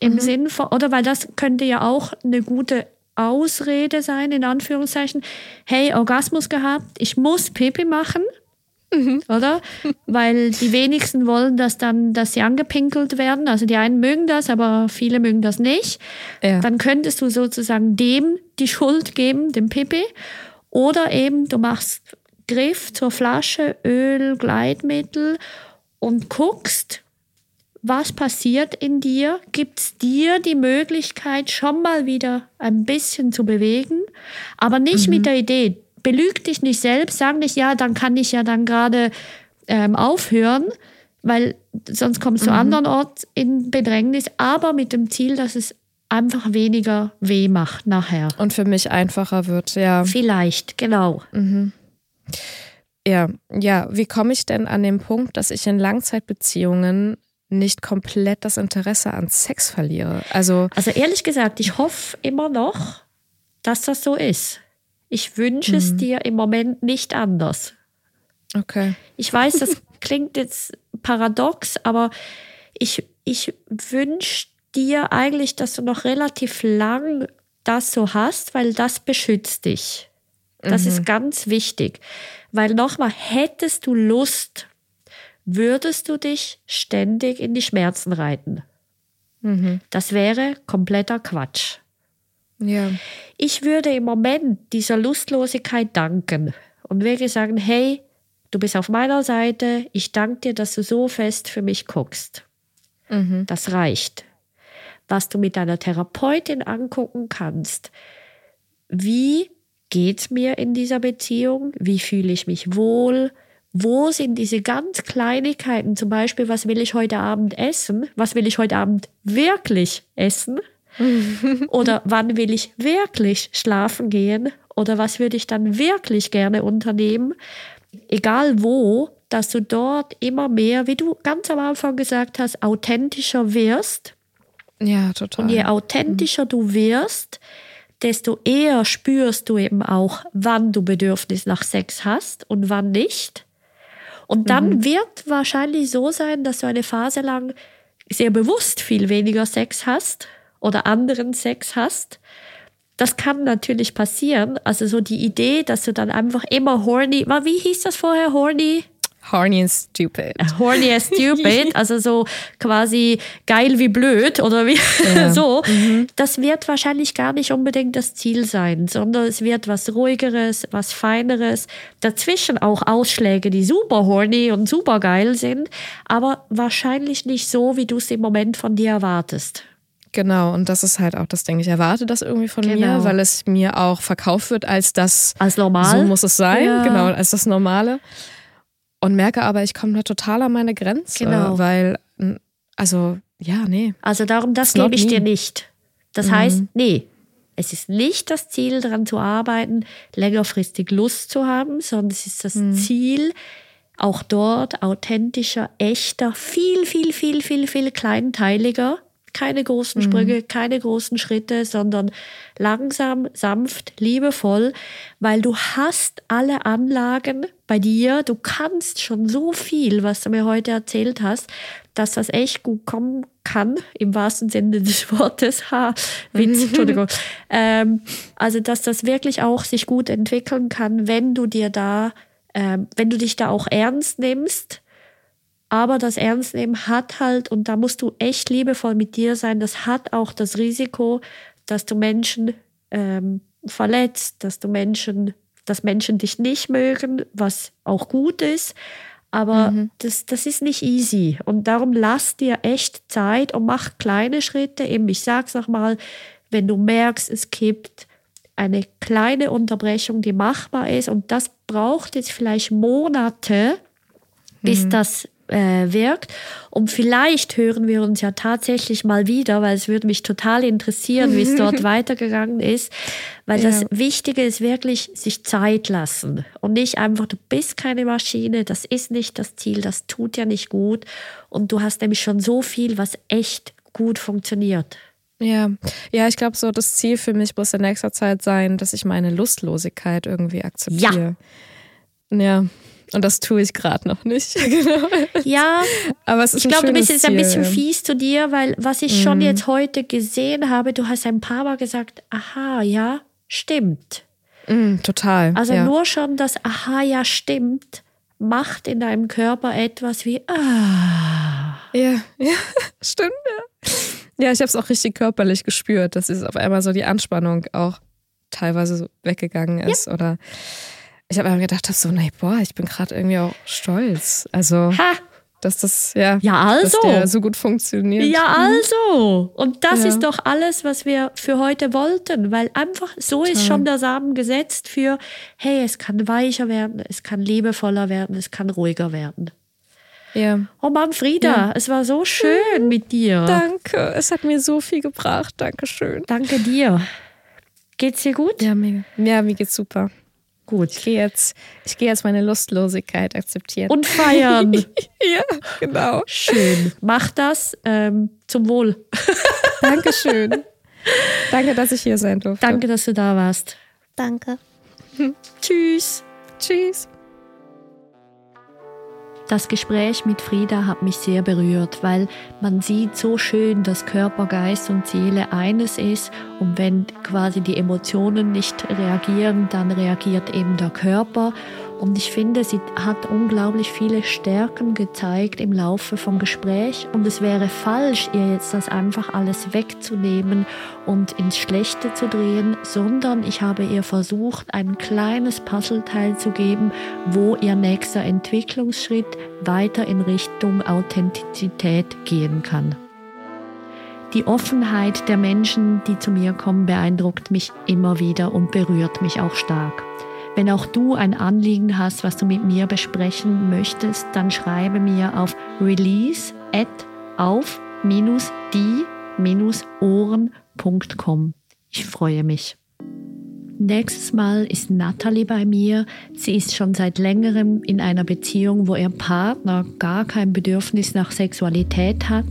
im mhm. Sinn von, oder weil das könnte ja auch eine gute Ausrede sein, in Anführungszeichen. Hey, Orgasmus gehabt, ich muss Pipi machen. Mhm. Oder? (laughs) Weil die wenigsten wollen, dass dann, dass sie angepinkelt werden. Also die einen mögen das, aber viele mögen das nicht. Ja. Dann könntest du sozusagen dem die Schuld geben, dem Pipi. Oder eben du machst Griff zur Flasche, Öl, Gleitmittel und guckst, was passiert in dir? Gibt es dir die Möglichkeit, schon mal wieder ein bisschen zu bewegen, aber nicht mhm. mit der Idee, belüg dich nicht selbst, sag nicht, ja, dann kann ich ja dann gerade ähm, aufhören, weil sonst kommst du mhm. andernorts in Bedrängnis, aber mit dem Ziel, dass es einfach weniger weh macht nachher. Und für mich einfacher wird, ja. Vielleicht, genau. Mhm. Ja, ja, wie komme ich denn an den Punkt, dass ich in Langzeitbeziehungen nicht komplett das Interesse an Sex verliere? Also, also ehrlich gesagt, ich hoffe immer noch, dass das so ist. Ich wünsche mhm. es dir im Moment nicht anders. Okay. Ich weiß, das (laughs) klingt jetzt paradox, aber ich, ich wünsche dir eigentlich, dass du noch relativ lang das so hast, weil das beschützt dich. Das mhm. ist ganz wichtig. Weil nochmal, hättest du Lust, würdest du dich ständig in die Schmerzen reiten. Mhm. Das wäre kompletter Quatsch. Ja. Ich würde im Moment dieser Lustlosigkeit danken und wirklich sagen, hey, du bist auf meiner Seite, ich danke dir, dass du so fest für mich guckst. Mhm. Das reicht. Was du mit deiner Therapeutin angucken kannst, wie geht's mir in dieser Beziehung? Wie fühle ich mich wohl? Wo sind diese ganz Kleinigkeiten, zum Beispiel, was will ich heute Abend essen? Was will ich heute Abend wirklich essen? (laughs) Oder wann will ich wirklich schlafen gehen? Oder was würde ich dann wirklich gerne unternehmen? Egal wo, dass du dort immer mehr, wie du ganz am Anfang gesagt hast, authentischer wirst. Ja, total. Und je authentischer du wirst, desto eher spürst du eben auch, wann du Bedürfnis nach Sex hast und wann nicht. Und dann mhm. wird wahrscheinlich so sein, dass du eine Phase lang sehr bewusst viel weniger Sex hast oder anderen Sex hast. Das kann natürlich passieren. Also so die Idee, dass du dann einfach immer horny, wie hieß das vorher, horny? Horny and stupid. (laughs) Horny and stupid, (laughs) also so quasi geil wie blöd oder wie ja. (laughs) so. Mhm. Das wird wahrscheinlich gar nicht unbedingt das Ziel sein, sondern es wird was ruhigeres, was feineres. Dazwischen auch Ausschläge, die super horny und super geil sind, aber wahrscheinlich nicht so, wie du es im Moment von dir erwartest. Genau, und das ist halt auch das Ding. Ich erwarte das irgendwie von genau. mir, weil es mir auch verkauft wird als das. Als normal. So muss es sein, ja. genau, als das Normale. Und merke aber, ich komme da total an meine Grenze. Genau. Weil, also, ja, nee. Also darum, das gebe ich dir nicht. Das mhm. heißt, nee, es ist nicht das Ziel, daran zu arbeiten, längerfristig Lust zu haben, sondern es ist das mhm. Ziel, auch dort authentischer, echter, viel, viel, viel, viel, viel kleinteiliger keine großen. Sprünge, mhm. keine großen Schritte, sondern langsam, sanft, liebevoll, weil du hast alle Anlagen bei dir, du kannst schon so viel, was du mir heute erzählt hast, dass das echt gut kommen kann, im wahrsten Sinne des (laughs) Wortes. Ha, Witz, (laughs) Entschuldigung. ähm, also, dass das wirklich auch sich gut entwickeln kann, wenn du dir da, ähm, wenn du dich da auch ernst nimmst aber das Ernstnehmen hat halt, und da musst du echt liebevoll mit dir sein, das hat auch das Risiko, dass du Menschen ähm, verletzt, dass du Menschen, dass Menschen dich nicht mögen, was auch gut ist. Aber mhm. das, das ist nicht easy. Und darum lass dir echt Zeit und mach kleine Schritte. Eben, ich sag's nochmal, wenn du merkst, es gibt eine kleine Unterbrechung, die machbar ist, und das braucht jetzt vielleicht Monate, bis mhm. das äh, wirkt. Und vielleicht hören wir uns ja tatsächlich mal wieder, weil es würde mich total interessieren, wie es (laughs) dort weitergegangen ist. Weil ja. das Wichtige ist wirklich, sich Zeit lassen und nicht einfach, du bist keine Maschine, das ist nicht das Ziel, das tut ja nicht gut. Und du hast nämlich schon so viel, was echt gut funktioniert. Ja, ja, ich glaube so, das Ziel für mich muss in nächster Zeit sein, dass ich meine Lustlosigkeit irgendwie akzeptiere. Ja. Ja. Und das tue ich gerade noch nicht. (laughs) genau. Ja, aber es ist ich glaube, du bist jetzt ein bisschen fies zu dir, weil was ich schon jetzt heute gesehen habe, du hast ein paar Mal gesagt, aha, ja, stimmt. Mm, total. Also ja. nur schon das aha, ja, stimmt, macht in deinem Körper etwas wie ah. Ja, (laughs) ja, stimmt, ja. Ja, ich habe es auch richtig körperlich gespürt, dass es auf einmal so die Anspannung auch teilweise so weggegangen ist. Oder ich habe einfach gedacht, hab so, nee, boah, ich bin gerade irgendwie auch stolz. Also, Ha, dass das, ja, Ja, also. so gut funktioniert. Ja, also. Und das Ja. ist doch alles, was wir für heute wollten, weil einfach so ist schon der Samen gesetzt für, hey, es kann weicher werden, es kann liebevoller werden, es kann ruhiger werden. Ja. Oh Mann, Frieda, Ja. es war so schön mit dir. Danke, es hat mir so viel gebracht. Dankeschön. Danke dir. Geht's dir gut? Ja, mega. Ja, mir geht's super. Gut. Ich gehe jetzt, ich gehe jetzt meine Lustlosigkeit akzeptieren. Und feiern. (laughs) ja, genau. Schön. Mach das ähm, zum Wohl. (laughs) Dankeschön. Danke, dass ich hier sein durfte. Danke, dass du da warst. Danke. (laughs) Tschüss. Tschüss. Das Gespräch mit Frieda hat mich sehr berührt, weil man sieht so schön, dass Körper, Geist und Seele eines ist und wenn quasi die Emotionen nicht reagieren, dann reagiert eben der Körper. Und ich finde, sie hat unglaublich viele Stärken gezeigt im Laufe vom Gespräch und es wäre falsch, ihr jetzt das einfach alles wegzunehmen und ins Schlechte zu drehen, sondern ich habe ihr versucht, ein kleines Puzzleteil zu geben, wo ihr nächster Entwicklungsschritt weiter in Richtung Authentizität gehen kann. Die Offenheit der Menschen, die zu mir kommen, beeindruckt mich immer wieder und berührt mich auch stark. Wenn auch du ein Anliegen hast, was du mit mir besprechen möchtest, dann schreibe mir auf release at auf-die-ohren.com. Ich freue mich. Nächstes Mal ist Natalie bei mir. Sie ist schon seit längerem in einer Beziehung, wo ihr Partner gar kein Bedürfnis nach Sexualität hat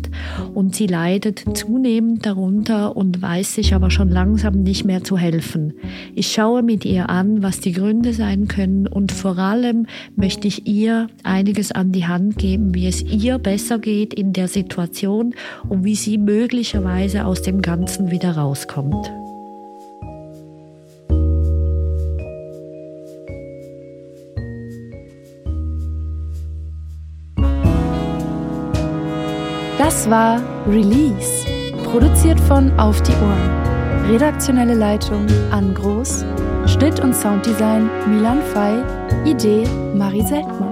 und sie leidet zunehmend darunter und weiß sich aber schon langsam nicht mehr zu helfen. Ich schaue mit ihr an, was die Gründe sein können und vor allem möchte ich ihr einiges an die Hand geben, wie es ihr besser geht in der Situation und wie sie möglicherweise aus dem Ganzen wieder rauskommt. Das war Release, produziert von Auf die Ohren. Redaktionelle Leitung Ann Groß, Schnitt und Sounddesign Milan Fei, Idee Marie Seltmann.